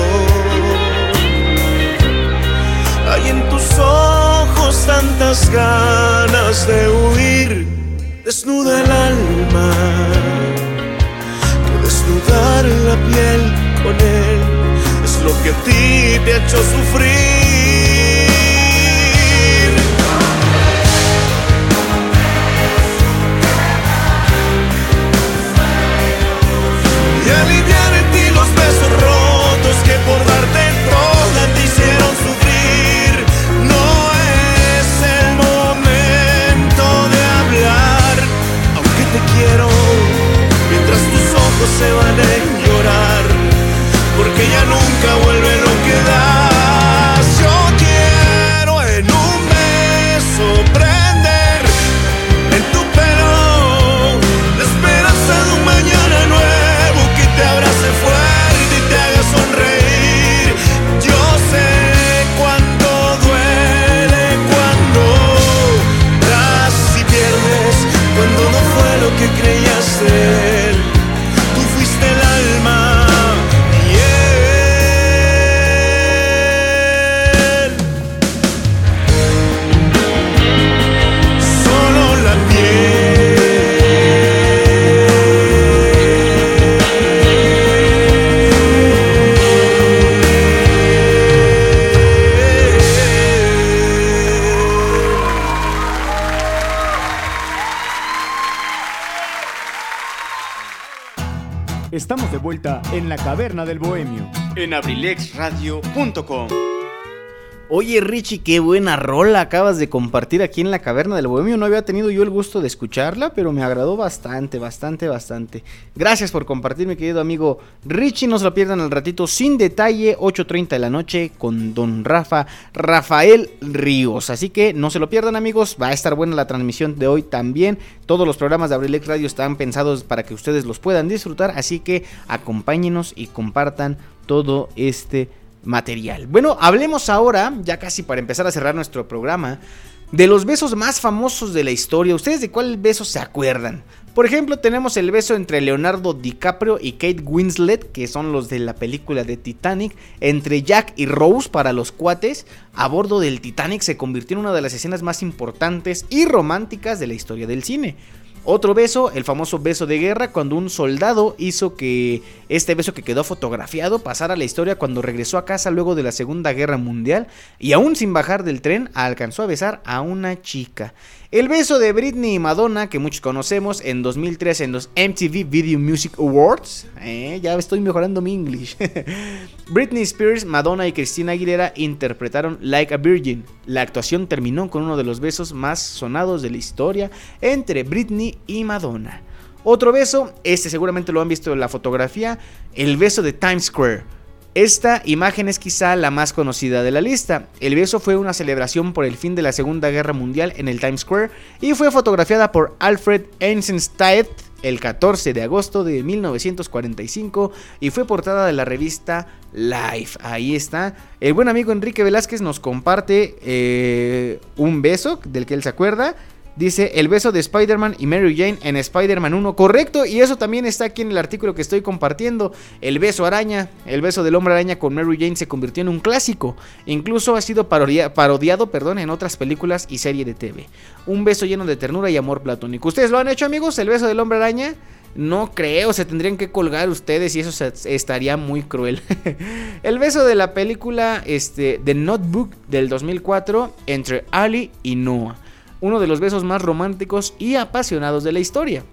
Caverna del bohemio.
En abrilexradio.com.
Oye Richie, qué buena rola acabas de compartir aquí en la caverna del bohemio. No había tenido yo el gusto de escucharla, pero me agradó bastante, bastante, bastante. Gracias por compartir, mi querido amigo Richie. No se lo pierdan al ratito sin detalle, 8.30 de la noche con don Rafa, Rafael Ríos. Así que no se lo pierdan amigos, va a estar buena la transmisión de hoy también. Todos los programas de Abrilex Radio están pensados para que ustedes los puedan disfrutar, así que acompáñenos y compartan todo este material. Bueno, hablemos ahora, ya casi para empezar a cerrar nuestro programa, de los besos más famosos de la historia. ¿Ustedes de cuál beso se acuerdan? Por ejemplo, tenemos el beso entre Leonardo DiCaprio y Kate Winslet, que son los de la película de Titanic, entre Jack y Rose para los cuates. A bordo del Titanic se convirtió en una de las escenas más importantes y románticas de la historia del cine. Otro beso, el famoso beso de guerra, cuando un soldado hizo que este beso que quedó fotografiado pasara a la historia cuando regresó a casa luego de la Segunda Guerra Mundial y aún sin bajar del tren alcanzó a besar a una chica. El beso de Britney y Madonna, que muchos conocemos, en 2003 en los MTV Video Music Awards. Eh, ya estoy mejorando mi English. *laughs* Britney Spears, Madonna y Christina Aguilera interpretaron Like a Virgin. La actuación terminó con uno de los besos más sonados de la historia entre Britney y Madonna. Otro beso, este seguramente lo han visto en la fotografía, el beso de Times Square. Esta imagen es quizá la más conocida de la lista. El beso fue una celebración por el fin de la Segunda Guerra Mundial en el Times Square y fue fotografiada por Alfred Eisenstadt el 14 de agosto de 1945 y fue portada de la revista Life. Ahí está. El buen amigo Enrique Velázquez nos comparte eh, un beso del que él se acuerda. Dice el beso de Spider-Man y Mary Jane en Spider-Man 1. Correcto, y eso también está aquí en el artículo que estoy compartiendo. El beso araña, el beso del hombre araña con Mary Jane se convirtió en un clásico. Incluso ha sido parodia, parodiado perdón, en otras películas y serie de TV. Un beso lleno de ternura y amor platónico. ¿Ustedes lo han hecho, amigos? El beso del hombre araña. No creo, se tendrían que colgar ustedes y eso se, estaría muy cruel. *laughs* el beso de la película este, The Notebook del 2004 entre Ali y Noah uno de los besos más románticos y apasionados de la historia.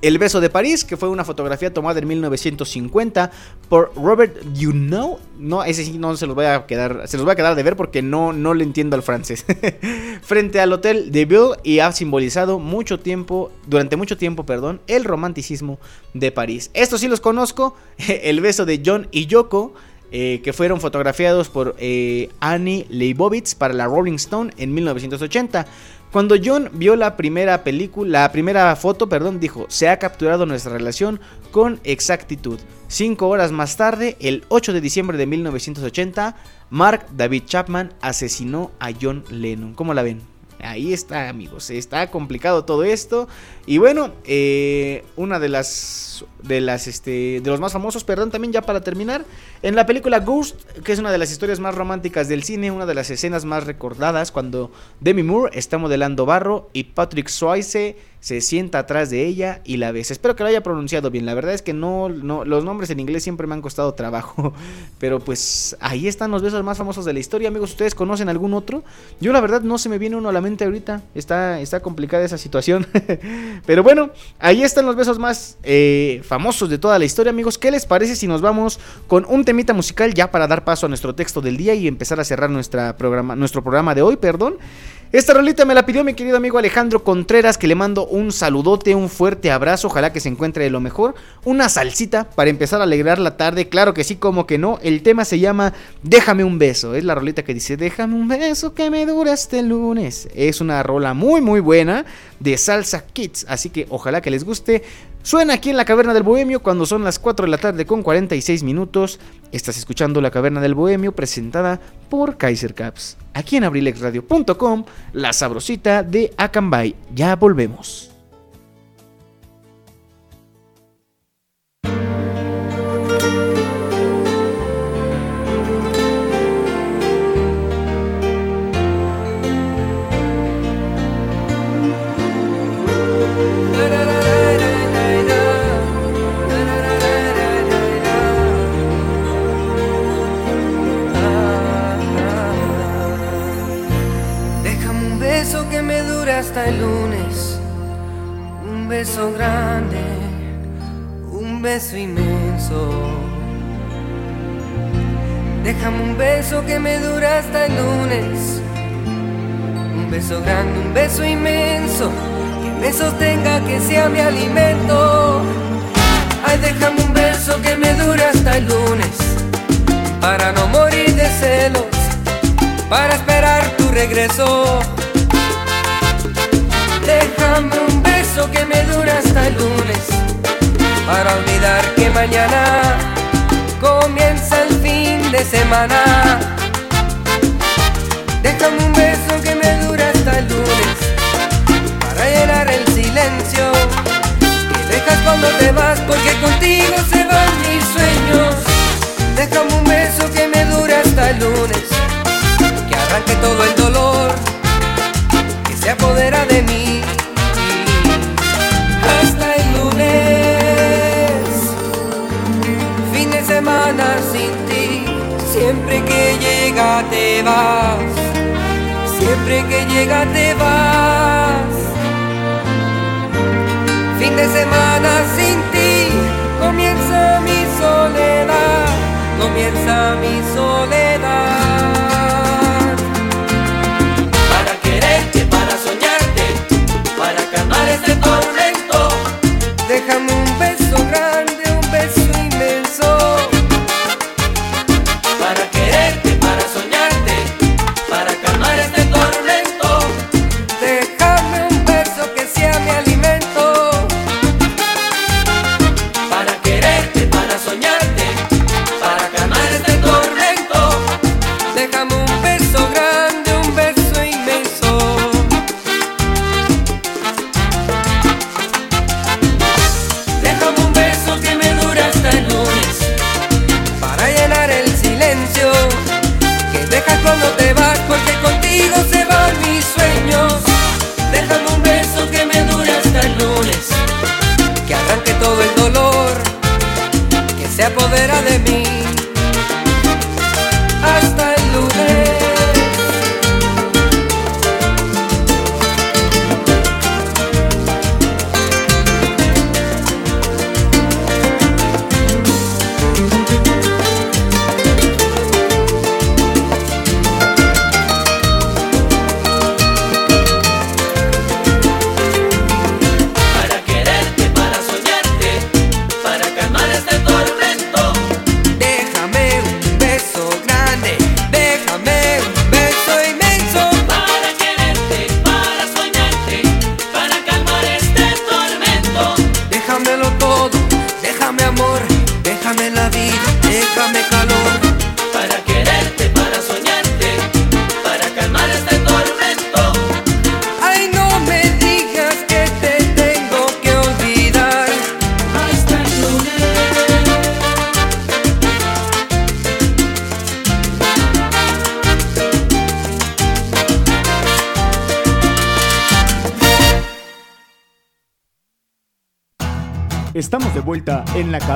El beso de París, que fue una fotografía tomada en 1950 por Robert Juneau. No, ese sí no se los voy a quedar, se los voy a quedar de ver porque no, no le entiendo al francés. *laughs* Frente al Hotel de Ville y ha simbolizado mucho tiempo, durante mucho tiempo, perdón, el romanticismo de París. Estos sí los conozco. *laughs* El beso de John y Yoko eh, que fueron fotografiados por eh, Annie Leibovitz para la Rolling Stone en 1980. Cuando John vio la primera película, la primera foto, perdón, dijo, se ha capturado nuestra relación con exactitud. Cinco horas más tarde, el 8 de diciembre de 1980, Mark David Chapman asesinó a John Lennon. ¿Cómo la ven? Ahí está, amigos. Está complicado todo esto. Y bueno, eh, una de las. De las. Este. De los más famosos, perdón, también ya para terminar. En la película Ghost, que es una de las historias más románticas del cine, una de las escenas más recordadas, cuando Demi Moore está modelando barro y Patrick Swayze se sienta atrás de ella y la besa. Espero que lo haya pronunciado bien. La verdad es que no, no, los nombres en inglés siempre me han costado trabajo. *laughs* Pero pues ahí están los besos más famosos de la historia. Amigos, ¿ustedes conocen algún otro? Yo la verdad no se me viene uno a la mente ahorita. Está, está complicada esa situación. *laughs* Pero bueno, ahí están los besos más eh, famosos de toda la historia, amigos. ¿Qué les parece si nos vamos con un temita musical ya para dar paso a nuestro texto del día y empezar a cerrar nuestra programa, nuestro programa de hoy, perdón? Esta rolita me la pidió mi querido amigo Alejandro Contreras, que le mando un saludote, un fuerte abrazo, ojalá que se encuentre de lo mejor. Una salsita para empezar a alegrar la tarde, claro que sí, como que no. El tema se llama Déjame un beso, es la rolita que dice Déjame un beso que me dura este lunes. Es una rola muy muy buena de Salsa Kids, así que ojalá que les guste. Suena aquí en la Caverna del Bohemio cuando son las 4 de la tarde con 46 minutos. Estás escuchando la Caverna del Bohemio presentada por Kaiser Caps. Aquí en abrilexradio.com, la sabrosita de Acambay. Ya volvemos.
El lunes. Un beso grande, un beso inmenso. Déjame un beso que me dure hasta el lunes. Un beso grande, un beso inmenso. Que me sostenga, que sea mi alimento. Ay, déjame un beso que me dure hasta el lunes. Para no morir de celos para esperar tu regreso. Déjame un beso que me dura hasta el lunes, para olvidar que mañana comienza el fin de semana. Déjame un beso que me dura hasta el lunes, para llenar el silencio. Que dejas cuando te vas, porque contigo se van mis sueños. Déjame un beso que me dura hasta el lunes. Que arranque todo el dolor se apodera de mí hasta el lunes. Fin de semana sin ti, siempre que llega te vas, siempre que llega te vas. Fin de semana sin ti, comienza mi soledad, comienza mi soledad. Déjame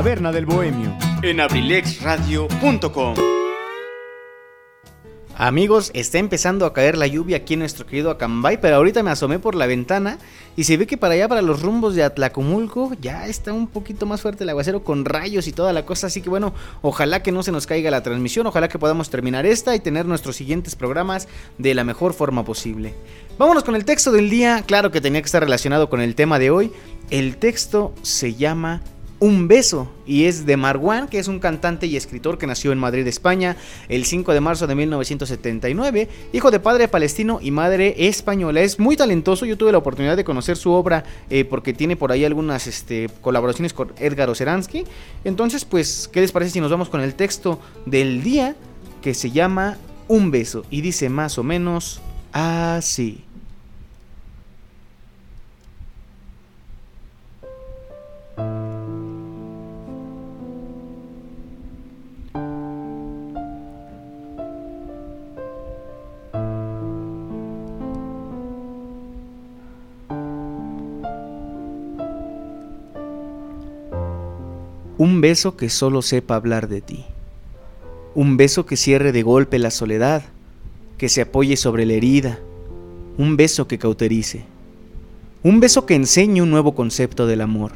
del bohemio.
En abrilexradio.com.
Amigos, está empezando a caer la lluvia aquí en nuestro querido Acambay, pero ahorita me asomé por la ventana y se ve que para allá, para los rumbos de Atlacomulco, ya está un poquito más fuerte el aguacero con rayos y toda la cosa. Así que bueno, ojalá que no se nos caiga la transmisión, ojalá que podamos terminar esta y tener nuestros siguientes programas de la mejor forma posible. Vámonos con el texto del día, claro que tenía que estar relacionado con el tema de hoy. El texto se llama un beso y es de Marwan, que es un cantante y escritor que nació en Madrid, España, el 5 de marzo de 1979, hijo de padre palestino y madre española. Es muy talentoso, yo tuve la oportunidad de conocer su obra eh, porque tiene por ahí algunas este, colaboraciones con Edgar Oceransky. Entonces, pues, ¿qué les parece si nos vamos con el texto del día que se llama Un beso y dice más o menos así? Un beso que solo sepa hablar de ti. Un beso que cierre de golpe la soledad, que se apoye sobre la herida. Un beso que cauterice. Un beso que enseñe un nuevo concepto del amor.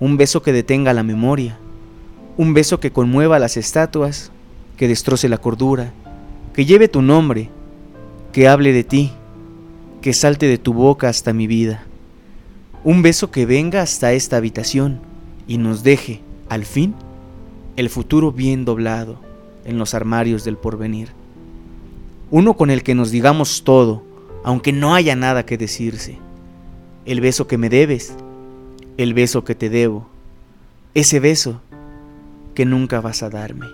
Un beso que detenga la memoria. Un beso que conmueva las estatuas, que destroce la cordura, que lleve tu nombre, que hable de ti, que salte de tu boca hasta mi vida. Un beso que venga hasta esta habitación y nos deje al fin, el futuro bien doblado en los armarios del porvenir. Uno con el que nos digamos todo, aunque no haya nada que decirse. El beso que me debes, el beso que te debo, ese beso que nunca vas a darme.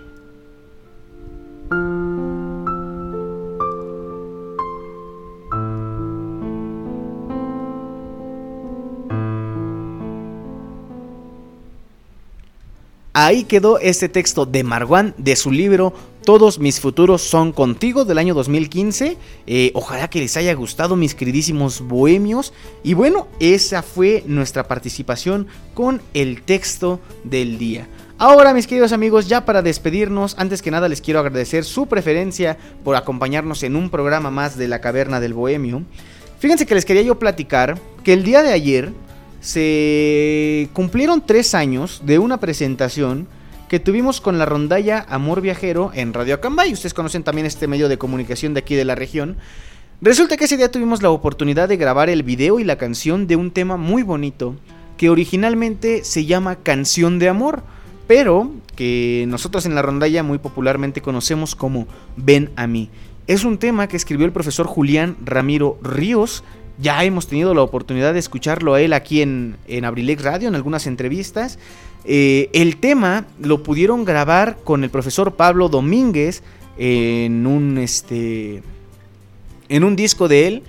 Ahí quedó este texto de Marwan de su libro Todos mis futuros son contigo del año 2015. Eh, ojalá que les haya gustado mis queridísimos bohemios. Y bueno, esa fue nuestra participación con el texto del día. Ahora, mis queridos amigos, ya para despedirnos, antes que nada les quiero agradecer su preferencia por acompañarnos en un programa más de la Caverna del Bohemio. Fíjense que les quería yo platicar que el día de ayer se cumplieron tres años de una presentación que tuvimos con la rondalla Amor Viajero en Radio Acambay. Ustedes conocen también este medio de comunicación de aquí de la región. Resulta que ese día tuvimos la oportunidad de grabar el video y la canción de un tema muy bonito que originalmente se llama Canción de Amor, pero que nosotros en la rondalla muy popularmente conocemos como Ven a mí. Es un tema que escribió el profesor Julián Ramiro Ríos ya hemos tenido la oportunidad de escucharlo a él aquí en, en Abrilex Radio, en algunas entrevistas. Eh, el tema lo pudieron grabar con el profesor Pablo Domínguez en un, este, en un disco de él.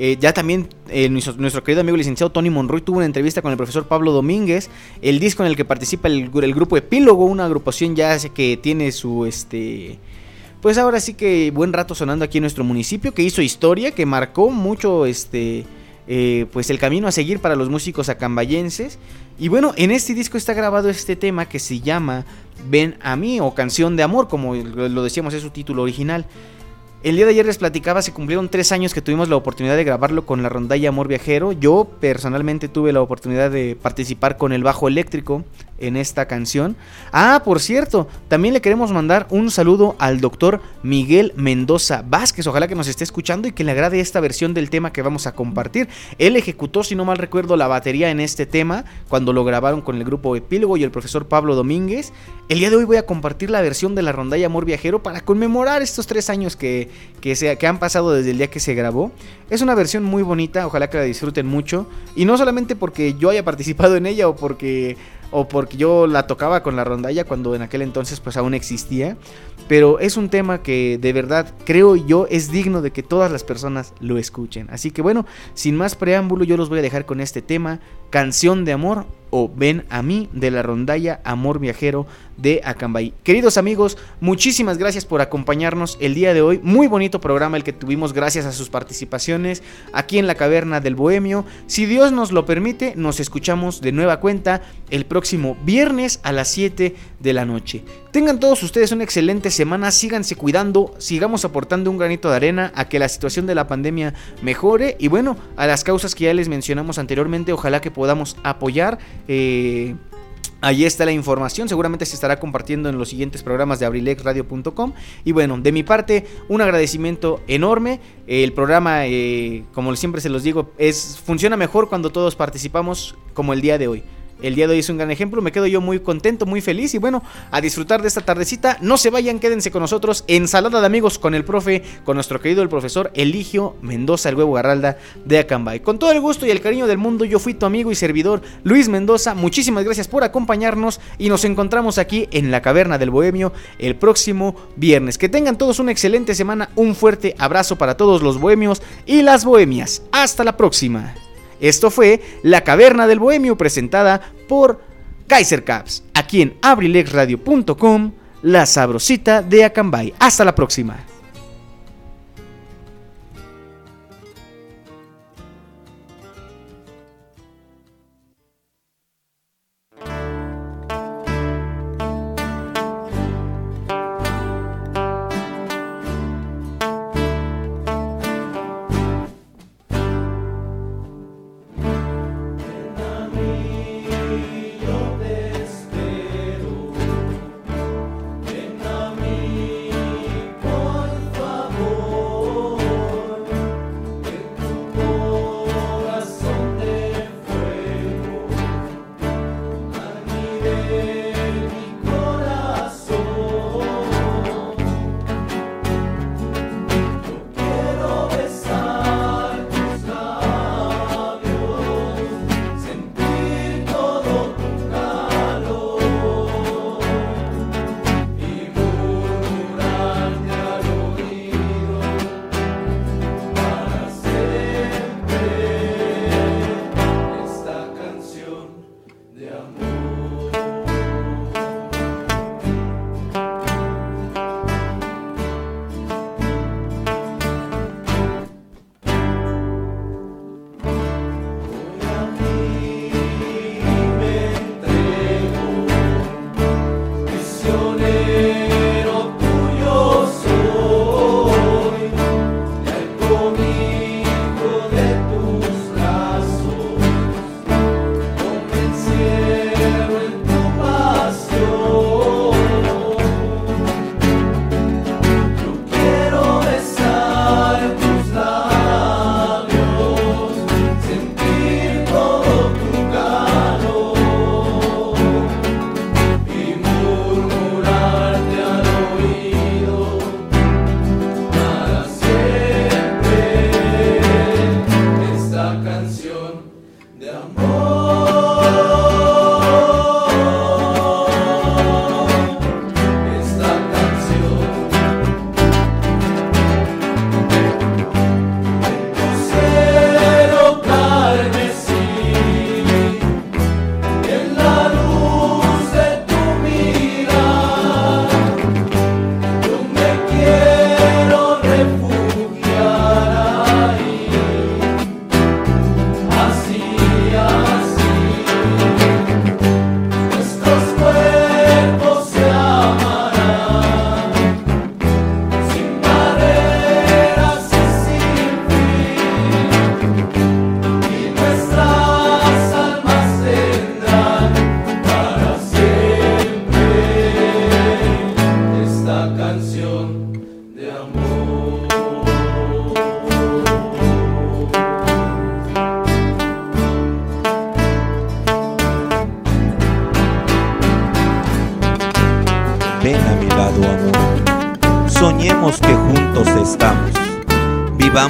Eh, ya también eh, nuestro, querido amigo licenciado Tony Monroy tuvo una entrevista con el profesor Pablo Domínguez. El disco en el que participa el, el grupo Epílogo, una agrupación ya que tiene su este pues ahora sí que buen rato sonando aquí en nuestro municipio, que hizo historia, que marcó mucho este, eh, pues el camino a seguir para los músicos acambayenses. Y bueno, en este disco está grabado este tema que se llama Ven a mí o Canción de Amor, como lo decíamos es su título original. El día de ayer les platicaba, se cumplieron tres años que tuvimos la oportunidad de grabarlo con la rondalla Amor Viajero. Yo personalmente tuve la oportunidad de participar con el bajo eléctrico en esta canción. Ah, por cierto, también le queremos mandar un saludo al doctor Miguel Mendoza Vázquez. Ojalá que nos esté escuchando y que le agrade esta versión del tema que vamos a compartir. Él ejecutó, si no mal recuerdo, la batería en este tema cuando lo grabaron con el grupo Epílogo y el profesor Pablo Domínguez. El día de hoy voy a compartir la versión de la rondalla Amor Viajero para conmemorar estos tres años que, que, que han pasado desde el día que se grabó. Es una versión muy bonita, ojalá que la disfruten mucho. Y no solamente porque yo haya participado en ella o porque o porque yo la tocaba con la rondalla cuando en aquel entonces pues aún existía, pero es un tema que de verdad creo yo es digno de que todas las personas lo escuchen. Así que bueno, sin más preámbulo yo los voy a dejar con este tema, Canción de Amor o Ven a mí de la rondalla Amor Viajero de Acambay. Queridos amigos, muchísimas gracias por acompañarnos el día de hoy. Muy bonito programa el que tuvimos gracias a sus participaciones aquí en la caverna del Bohemio. Si Dios nos lo permite, nos escuchamos de nueva cuenta el próximo viernes a las 7 de la noche. Tengan todos ustedes una excelente semana, síganse cuidando, sigamos aportando un granito de arena a que la situación de la pandemia mejore y bueno, a las causas que ya les mencionamos anteriormente, ojalá que podamos apoyar. Eh, Ahí está la información, seguramente se estará compartiendo en los siguientes programas de abrilexradio.com. Y bueno, de mi parte, un agradecimiento enorme. El programa, eh, como siempre se los digo, es, funciona mejor cuando todos participamos como el día de hoy. El día de hoy es un gran ejemplo, me quedo yo muy contento, muy feliz y bueno, a disfrutar de esta tardecita. No se vayan, quédense con nosotros. Ensalada de amigos con el profe, con nuestro querido el profesor Eligio Mendoza, el huevo Garralda de Acambay. Con todo el gusto y el cariño del mundo, yo fui tu amigo y servidor Luis Mendoza. Muchísimas gracias por acompañarnos y nos encontramos aquí en la Caverna del Bohemio el próximo viernes. Que tengan todos una excelente semana, un fuerte abrazo para todos los bohemios y las bohemias. Hasta la próxima. Esto fue La Caverna del Bohemio presentada por Kaiser Caps, aquí en abrilexradio.com, la sabrosita de Acambay. Hasta la próxima.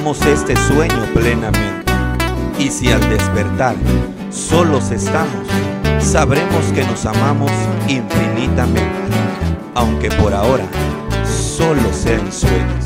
Este sueño plenamente. Y si al despertar solos estamos, sabremos que nos amamos infinitamente, aunque por ahora solo sean sueños.